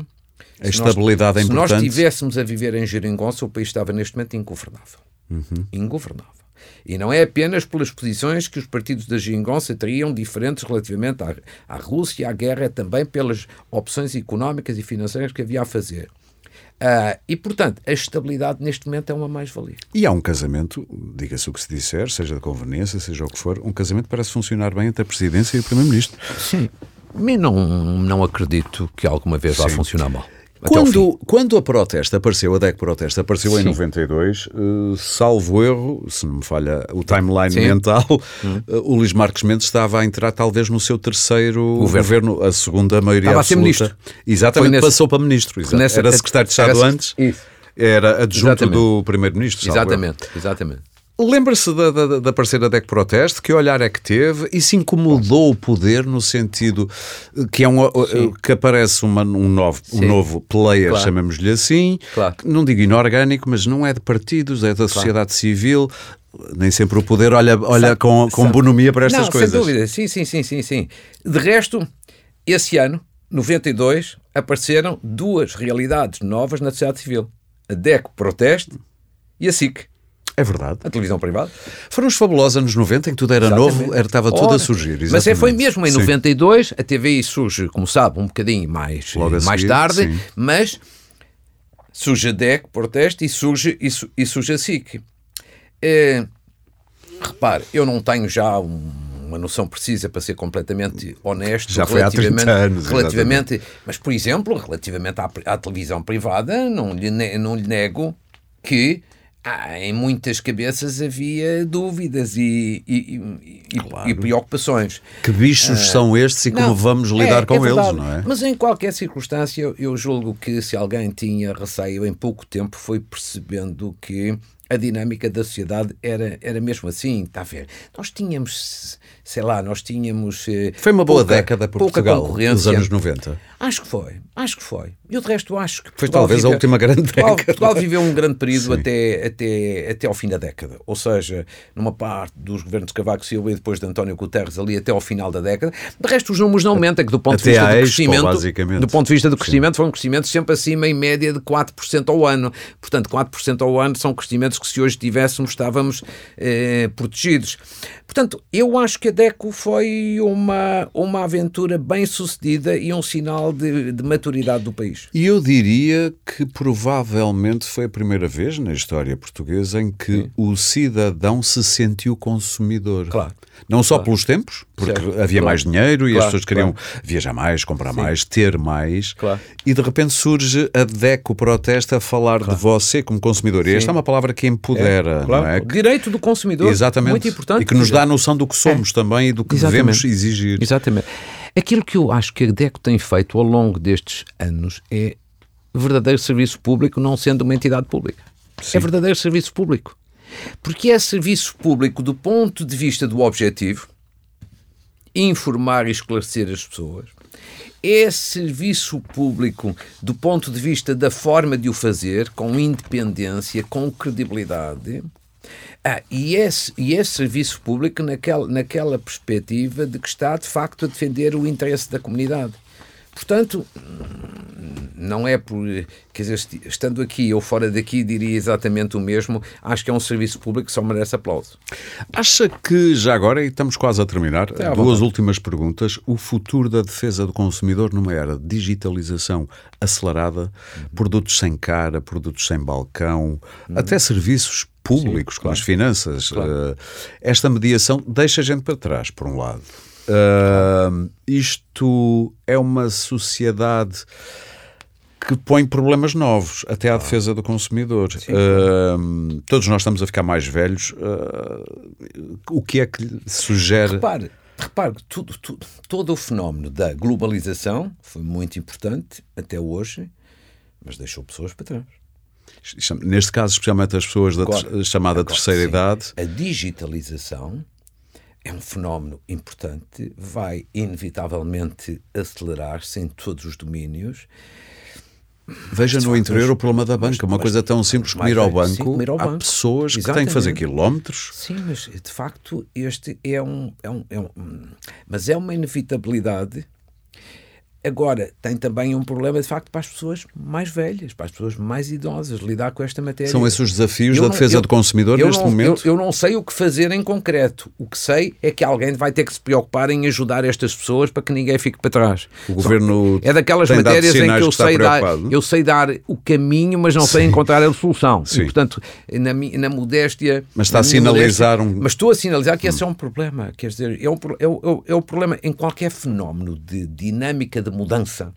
A estabilidade nós, é importante. Se nós estivéssemos a viver em Geringonça, o país estava neste momento ingovernável. Uhum. Ingovernável. E não é apenas pelas posições que os partidos da Gingonça teriam diferentes relativamente à, à Rússia, à guerra, é também pelas opções económicas e financeiras que havia a fazer. Uh, e, portanto, a estabilidade neste momento é uma mais-valia. E há um casamento, diga-se o que se disser, seja de conveniência, seja o que for, um casamento parece funcionar bem entre a Presidência e o Primeiro-Ministro. Sim. Mas não, não acredito que alguma vez Sim. vá funcionar mal. Quando, quando a protesta apareceu, a DEC protesta apareceu Sim. em 92, uh, salvo erro, se não me falha o timeline Sim. mental, uh, o Luís Marques Mendes estava a entrar talvez no seu terceiro governo, governo a segunda maioria estava absoluta. a ser ministro. Exatamente, nesse, passou para ministro. Nessa, era secretário de Estado era, antes, isso. era adjunto exatamente. do primeiro-ministro. Exatamente, exatamente. Lembra-se da, da, da parceira DEC Proteste? Que olhar é que teve? E se incomodou o poder no sentido que, é um, que aparece uma, um, novo, um novo player, claro. chamemos-lhe assim, claro. não digo inorgânico, mas não é de partidos, é da claro. sociedade civil. Nem sempre o poder olha, olha sabe, com, com bonomia para estas não, coisas. Sem dúvida, sim, sim, sim, sim, sim. De resto, esse ano, 92, apareceram duas realidades novas na sociedade civil: a DEC Proteste e a SIC. É verdade. A televisão privada. Foram os fabulosos anos 90 em que tudo era exatamente. novo, era, estava tudo Ora, a surgir. Exatamente. Mas é, foi mesmo em sim. 92, a TVI surge, como sabe, um bocadinho mais, mais seguir, tarde, sim. mas surge a DEC, protesto, e surge, e, e surge a SIC. É, repare, eu não tenho já um, uma noção precisa para ser completamente honesto. Já foi há 30 anos. Relativamente, mas, por exemplo, relativamente à, à televisão privada, não lhe, não lhe nego que ah, em muitas cabeças havia dúvidas e, e, e, claro. e preocupações. Que bichos ah, são estes e como não, vamos lidar é, com é eles, não é? Mas em qualquer circunstância, eu julgo que se alguém tinha receio em pouco tempo foi percebendo que a dinâmica da sociedade era, era mesmo assim, está a ver? Nós tínhamos, sei lá, nós tínhamos. Eh, foi uma boa pouca, década por Portugal, nos anos 90. Acho que foi, acho que foi. E o resto acho que. Foi talvez a última grande década. Portugal viveu um grande período até, até, até ao fim da década. Ou seja, numa parte dos governos de Cavaco Silva e depois de António Guterres ali até ao final da década. De resto, os números não aumentam, que do ponto até de vista do crescimento. Do ponto de vista do crescimento, foi um crescimento sempre acima, em média, de 4% ao ano. Portanto, 4% ao ano são crescimentos que se hoje tivéssemos, estávamos eh, protegidos. Portanto, eu acho que a DECO foi uma, uma aventura bem sucedida e um sinal de, de maturidade do país. E eu diria que provavelmente foi a primeira vez na história portuguesa em que Sim. o cidadão se sentiu consumidor. Claro. Não só claro. pelos tempos, porque certo. havia claro. mais dinheiro e claro. as pessoas queriam viajar mais, comprar Sim. mais, ter mais. E de repente surge a DECO protesta a falar de você como consumidor. E esta é uma palavra que empodera. É, não é? Direito do consumidor. Exatamente. Muito importante. E que nos dá a noção do que somos é. também e do que Exatamente. devemos exigir. Exatamente. Aquilo que eu acho que a DECO tem feito ao longo destes anos é verdadeiro serviço público, não sendo uma entidade pública. Sim. É verdadeiro serviço público. Porque é serviço público do ponto de vista do objetivo, informar e esclarecer as pessoas. É serviço público do ponto de vista da forma de o fazer, com independência, com credibilidade. Ah, e, esse, e esse serviço público naquela, naquela perspectiva de que está, de facto, a defender o interesse da comunidade. Portanto, não é por. Quer dizer, estando aqui ou fora daqui, diria exatamente o mesmo. Acho que é um serviço público que só merece aplauso. Acha que, já agora, e estamos quase a terminar, duas vontade. últimas perguntas. O futuro da defesa do consumidor numa era de digitalização acelerada, uhum. produtos sem cara, produtos sem balcão, uhum. até serviços públicos, Sim, claro. com as finanças. Claro. Uh, esta mediação deixa a gente para trás, por um lado. Uh, isto é uma sociedade que põe problemas novos até à defesa do consumidor. Uh, todos nós estamos a ficar mais velhos. Uh, o que é que sugere? Repare, repare tudo, tudo, todo o fenómeno da globalização foi muito importante até hoje, mas deixou pessoas para trás. Neste caso, especialmente as pessoas da agora, chamada agora, terceira sim, idade. A digitalização é um fenómeno importante, vai inevitavelmente acelerar-se em todos os domínios. Veja no interior o problema da banca, uma coisa tão simples como ir ao banco. Sim, ir ao Há banco. pessoas Exatamente. que têm que fazer quilómetros. Sim, mas de facto este é um, é um, é um mas é uma inevitabilidade Agora, tem também um problema de facto para as pessoas mais velhas, para as pessoas mais idosas, lidar com esta matéria. São esses os desafios eu da defesa eu, do consumidor neste não, momento? Eu, eu, não sei o que fazer em concreto. O que sei é que alguém vai ter que se preocupar em ajudar estas pessoas para que ninguém fique para trás. O Só, governo. É daquelas matérias em que eu que sei, dar, eu sei dar o caminho, mas não Sim. sei encontrar a solução. Sim. E, portanto, na, na modéstia. Mas está a sinalizar modéstia, um. Mas estou a sinalizar que esse hum. é um problema. Quer dizer, é um, é, é, é um problema em qualquer fenómeno de dinâmica de mudança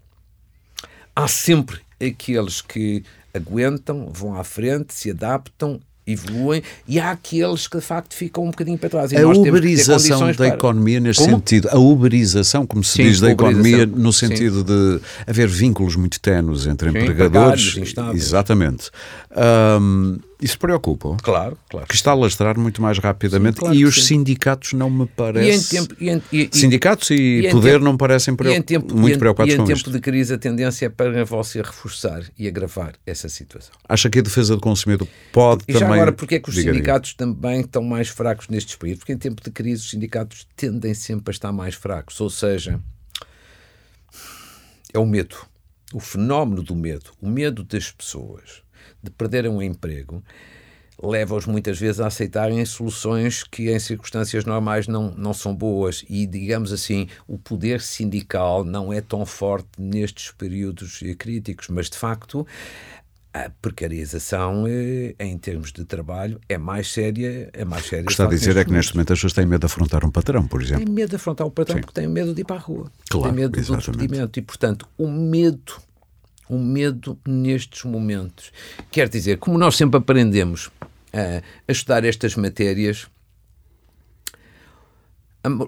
há sempre aqueles que aguentam, vão à frente, se adaptam, evoluem, e há aqueles que de facto ficam um bocadinho para trás. E a uberização da para... economia neste como? sentido, a uberização, como se Sim, diz, da economia no sentido Sim. de haver vínculos muito tenos entre Sim, empregadores. Exatamente. Um, isso preocupa? Claro, claro. Que está a lastrar muito mais rapidamente sim, claro e os sim. sindicatos não me parecem. sindicatos e, e poder tempo, não me parecem preocup... tempo, muito e preocupados com isso. E em tempo de crise a tendência é para você reforçar e agravar essa situação. Acha que a defesa do consumidor pode e também... já agora, porque é que os Diga sindicatos também estão mais fracos nestes períodos? Porque em tempo de crise os sindicatos tendem sempre a estar mais fracos. Ou seja, é o medo. O fenómeno do medo. O medo das pessoas de perderem um emprego leva-os muitas vezes a aceitarem soluções que em circunstâncias normais não, não são boas e, digamos assim, o poder sindical não é tão forte nestes períodos críticos, mas de facto a precarização eh, em termos de trabalho é mais séria. É mais séria o que está a dizer é que neste momento as pessoas têm medo de afrontar um patrão, por exemplo. Têm medo de afrontar um patrão Sim. porque têm medo de ir para a rua. Claro, têm medo exatamente. do despedimento e, portanto, o medo o medo nestes momentos. Quer dizer, como nós sempre aprendemos a, a estudar estas matérias,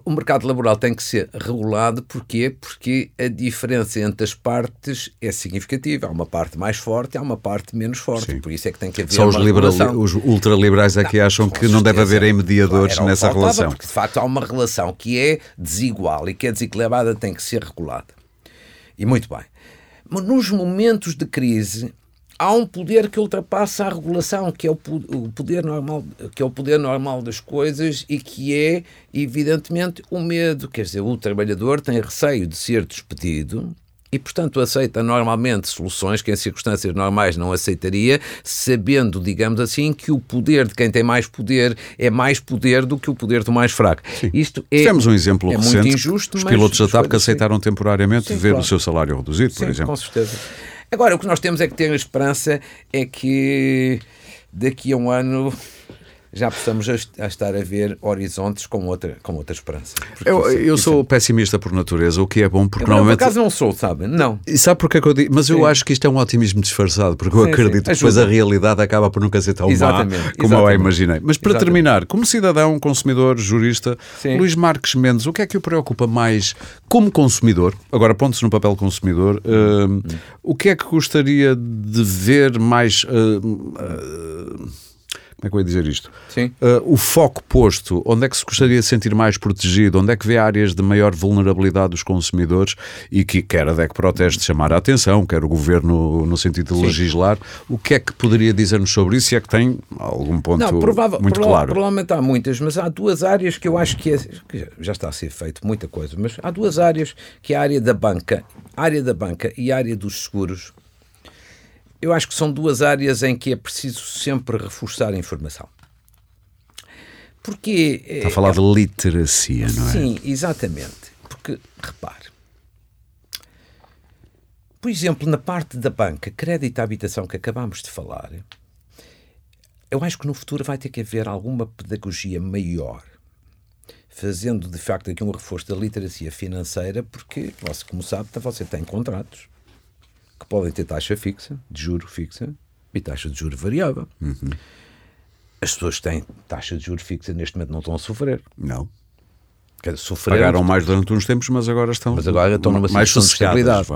o mercado laboral tem que ser regulado, porquê? Porque a diferença entre as partes é significativa. Há uma parte mais forte e há uma parte menos forte. Sim. Por isso é que tem que haver Só os, os ultraliberais é que acham que não deve haver mediadores claro, nessa relação. Porque de facto há uma relação que é desigual e que é desequilibrada, tem que ser regulada. E muito bem nos momentos de crise há um poder que ultrapassa a regulação, que é o poder normal, que é o poder normal das coisas e que é evidentemente o medo, quer dizer, o trabalhador tem receio de ser despedido e, portanto, aceita normalmente soluções que em circunstâncias normais não aceitaria, sabendo, digamos assim, que o poder de quem tem mais poder é mais poder do que o poder do mais fraco. Sim. Isto é, Tivemos um exemplo é recente, muito injusto, os pilotos da TAP que aceitaram assim. temporariamente Sim, ver claro. o seu salário reduzido, Sim, por exemplo. com certeza. Agora, o que nós temos é que ter a esperança é que daqui a um ano já possamos a, estar a ver horizontes com outra, com outra esperança. eu, isso, eu sou pessimista por natureza, o que é bom, porque eu, normalmente. Por acaso não sou, sabe? Não. E sabe porque é que eu digo? Mas sim. eu acho que isto é um otimismo disfarçado, porque eu sim, acredito sim. que depois a realidade acaba por nunca ser tão Exatamente. má como Exatamente. eu a imaginei. Mas para Exatamente. terminar, como cidadão, consumidor, jurista, Luís Marques Mendes, o que é que o preocupa mais como consumidor? Agora, ponto-se no papel consumidor. Uh, hum. O que é que gostaria de ver mais. Uh, uh, como é que eu ia dizer isto? Sim. Uh, o foco posto, onde é que se gostaria de sentir mais protegido, onde é que vê áreas de maior vulnerabilidade dos consumidores e que quer a DEC Proteste chamar a atenção, quer o Governo no sentido de Sim. legislar, o que é que poderia dizer-nos sobre isso, se é que tem algum ponto Não, provável, muito claro? Provavelmente há muitas, mas há duas áreas que eu acho que, é, que já está a ser feito muita coisa, mas há duas áreas que é a área da banca, a área da banca e a área dos seguros, eu acho que são duas áreas em que é preciso sempre reforçar a informação. Porque. Está a falar é, de literacia, não é? Sim, exatamente. Porque, repare, por exemplo, na parte da banca, crédito à habitação que acabámos de falar, eu acho que no futuro vai ter que haver alguma pedagogia maior, fazendo de facto aqui um reforço da literacia financeira, porque, você, como sabe, você tem contratos que podem ter taxa fixa, de juro fixa, e taxa de juro variável. Uhum. As pessoas que têm taxa de juro fixa neste momento não estão a sofrer. Não. Pagaram mais durante uns tempos, mas agora estão, mas agora estão numa mais situação de estabilidade.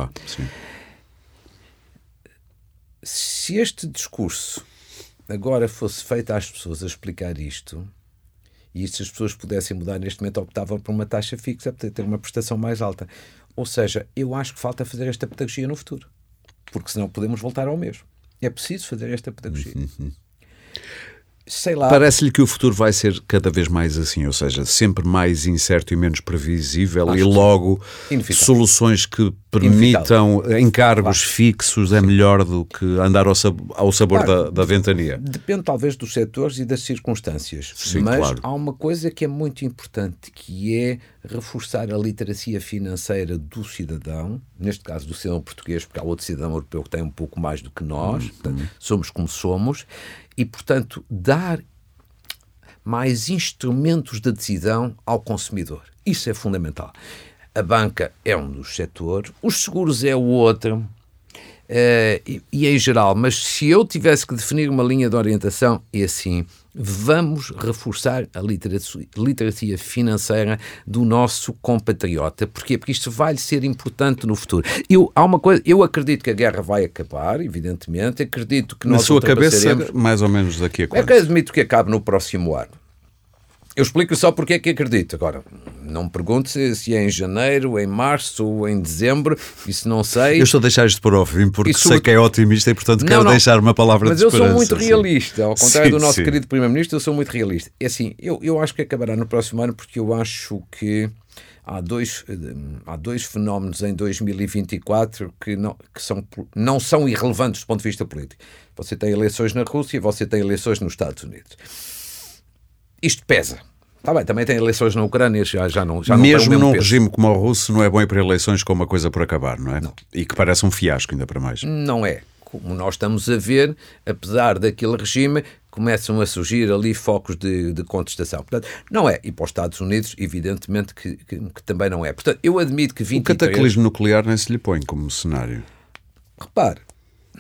Se este discurso agora fosse feito às pessoas a explicar isto, e se as pessoas pudessem mudar neste momento, optavam por uma taxa fixa para ter uma prestação mais alta. Ou seja, eu acho que falta fazer esta pedagogia no futuro, porque senão podemos voltar ao mesmo. É preciso fazer esta pedagogia. Uhum sei lá. Parece-lhe que o futuro vai ser cada vez mais assim, ou seja, sempre mais incerto e menos previsível Acho e logo soluções que permitam Inevitável. encargos claro. fixos é melhor do que andar ao, sab ao sabor claro. da, da, ventania. Depende talvez dos setores e das circunstâncias, Sim, mas claro. há uma coisa que é muito importante que é reforçar a literacia financeira do cidadão, neste caso do cidadão português, porque há outro cidadão europeu que tem um pouco mais do que nós, uhum. somos como somos, e, portanto, dar mais instrumentos de decisão ao consumidor. Isso é fundamental. A banca é um dos setores, os seguros é o outro, Uh, e, e, em geral, mas se eu tivesse que definir uma linha de orientação, é assim: vamos reforçar a literacia, literacia financeira do nosso compatriota. Porquê? Porque isto vai ser importante no futuro. Eu, há uma coisa, eu acredito que a guerra vai acabar, evidentemente, acredito que Na nós sua cabeça, mais ou menos daqui a quando? Eu admito que acabe no próximo ano. Eu explico só porque é que acredito. Agora, não me pergunte se, se, é em janeiro, em março ou em dezembro, isso não sei. Eu estou a deixar isto por fim porque isso... sei que é otimista e, portanto, não, quero não. deixar uma palavra Mas de esperança. Mas eu sou muito realista, ao contrário sim, do nosso sim. querido Primeiro-Ministro, eu sou muito realista. É assim, eu, eu acho que acabará no próximo ano porque eu acho que há dois, há dois fenómenos em 2024 que, não, que são, não são irrelevantes do ponto de vista político. Você tem eleições na Rússia e você tem eleições nos Estados Unidos isto pesa. Está bem, também tem eleições na Ucrânia, já, já não já Mesmo não num peso. regime como o russo, não é bom ir para eleições com uma coisa por acabar, não é? Não. E que parece um fiasco, ainda para mais. Não é. Como nós estamos a ver, apesar daquele regime, começam a surgir ali focos de, de contestação. Portanto, não é. E para os Estados Unidos, evidentemente que, que, que também não é. Portanto, eu admito que 23... O cataclismo nuclear nem se lhe põe como cenário. Repare,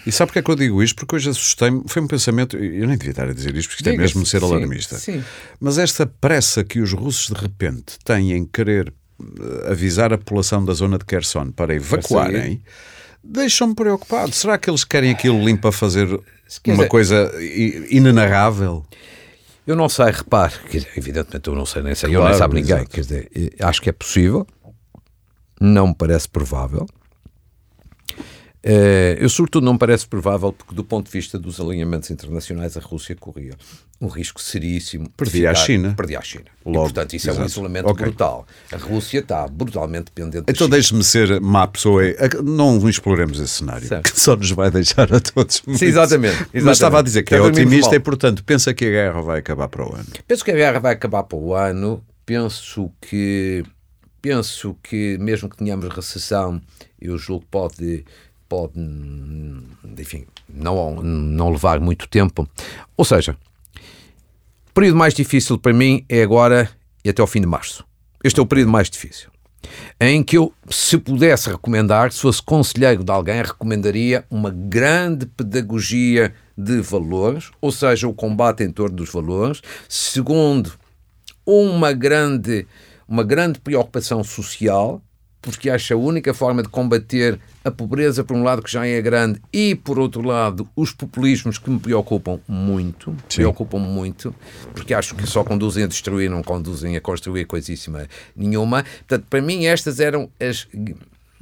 e sabe porque é que eu digo isto? Porque hoje assustei-me, foi um pensamento, eu nem devia estar a dizer isto, porque isto é mesmo ser alarmista. Sim, sim. Mas esta pressa que os russos de repente têm em querer eh, avisar a população da zona de Kherson para evacuarem, deixam-me preocupado. Será que eles querem aquilo limpo a fazer uma coisa inenarrável? Eu não sei, repare, evidentemente eu não sei, nem sei, claro, eu nem sabe ninguém. Quer dizer, acho que é possível, não me parece provável. Uh, eu, sobretudo, não me parece provável, porque, do ponto de vista dos alinhamentos internacionais, a Rússia corria um risco seríssimo. Perdia a China. Perdia a China. Logo, e, portanto, isso exato. é um isolamento okay. brutal. A Rússia está brutalmente dependente Então, deixe-me ser má pessoa. Não exploremos esse cenário, certo. que só nos vai deixar a todos. Sim, exatamente, exatamente. Mas estava a dizer que é otimista e, portanto, pensa que a guerra vai acabar para o ano. Penso que a guerra vai acabar para o ano. Penso que. Penso que, mesmo que tenhamos recessão, eu julgo que pode pode, enfim, não, não levar muito tempo. Ou seja, o período mais difícil para mim é agora e até ao fim de março. Este é o período mais difícil. Em que eu, se pudesse recomendar, se fosse conselheiro de alguém, recomendaria uma grande pedagogia de valores, ou seja, o combate em torno dos valores. Segundo, uma grande, uma grande preocupação social, porque acho a única forma de combater a pobreza, por um lado, que já é grande, e por outro lado, os populismos que me preocupam muito, Sim. preocupam muito, porque acho que só conduzem a destruir, não conduzem a construir coisíssima nenhuma. Portanto, para mim, estas eram as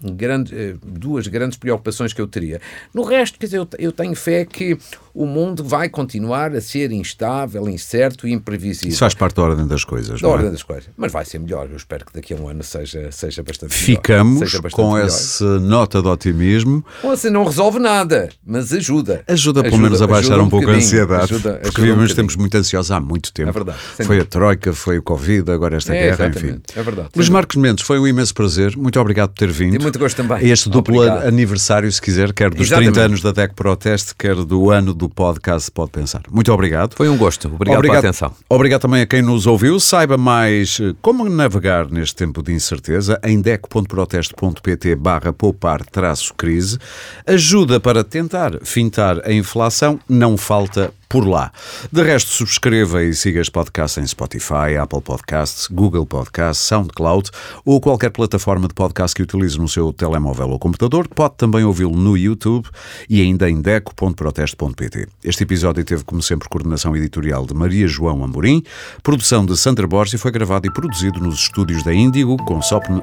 grande, eh, duas grandes preocupações que eu teria. No resto, quer dizer, eu, eu tenho fé que o mundo vai continuar a ser instável, incerto e imprevisível. Isso faz parte da ordem das coisas, Da não é? ordem das coisas. Mas vai ser melhor. Eu espero que daqui a um ano seja, seja bastante Ficamos melhor. Bastante com melhor. essa nota de otimismo. Você não resolve nada, mas ajuda. Ajuda pelo menos a baixar ajuda um pouco a ansiedade. ajuda- porque ajuda um vivemos bocadinho. tempos muito ansiosos há muito tempo. É verdade, Foi a. Troika, foi o Covid, agora esta É, guerra, enfim. é verdade, Luís Marcos Mendes, foi um imenso prazer. Muito obrigado por ter vindo. Muito gosto também. Este duplo Obrigado. aniversário, se quiser, quer dos Exatamente. 30 anos da DEC Proteste, quer do ano do podcast Pode Pensar. Muito obrigado. Foi um gosto. Obrigado, pela atenção. Obrigado também a quem nos ouviu. Saiba mais eh, como navegar neste tempo de incerteza em deco.proteste.pt barra poupar traço crise. Ajuda para tentar fintar a inflação não falta por lá. De resto, subscreva e siga este podcast em Spotify, Apple Podcasts, Google Podcasts, SoundCloud ou qualquer plataforma de podcast que utilize no seu telemóvel ou computador. Pode também ouvi-lo no YouTube e ainda em deco.proteste.pt. Este episódio teve, como sempre, coordenação editorial de Maria João Amorim, produção de Sandra Borges e foi gravado e produzido nos estúdios da Índigo, com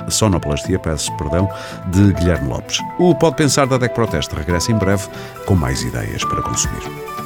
sonoplastia, peço perdão, de Guilherme Lopes. O Pode Pensar da DEC Proteste regressa em breve com mais ideias para consumir.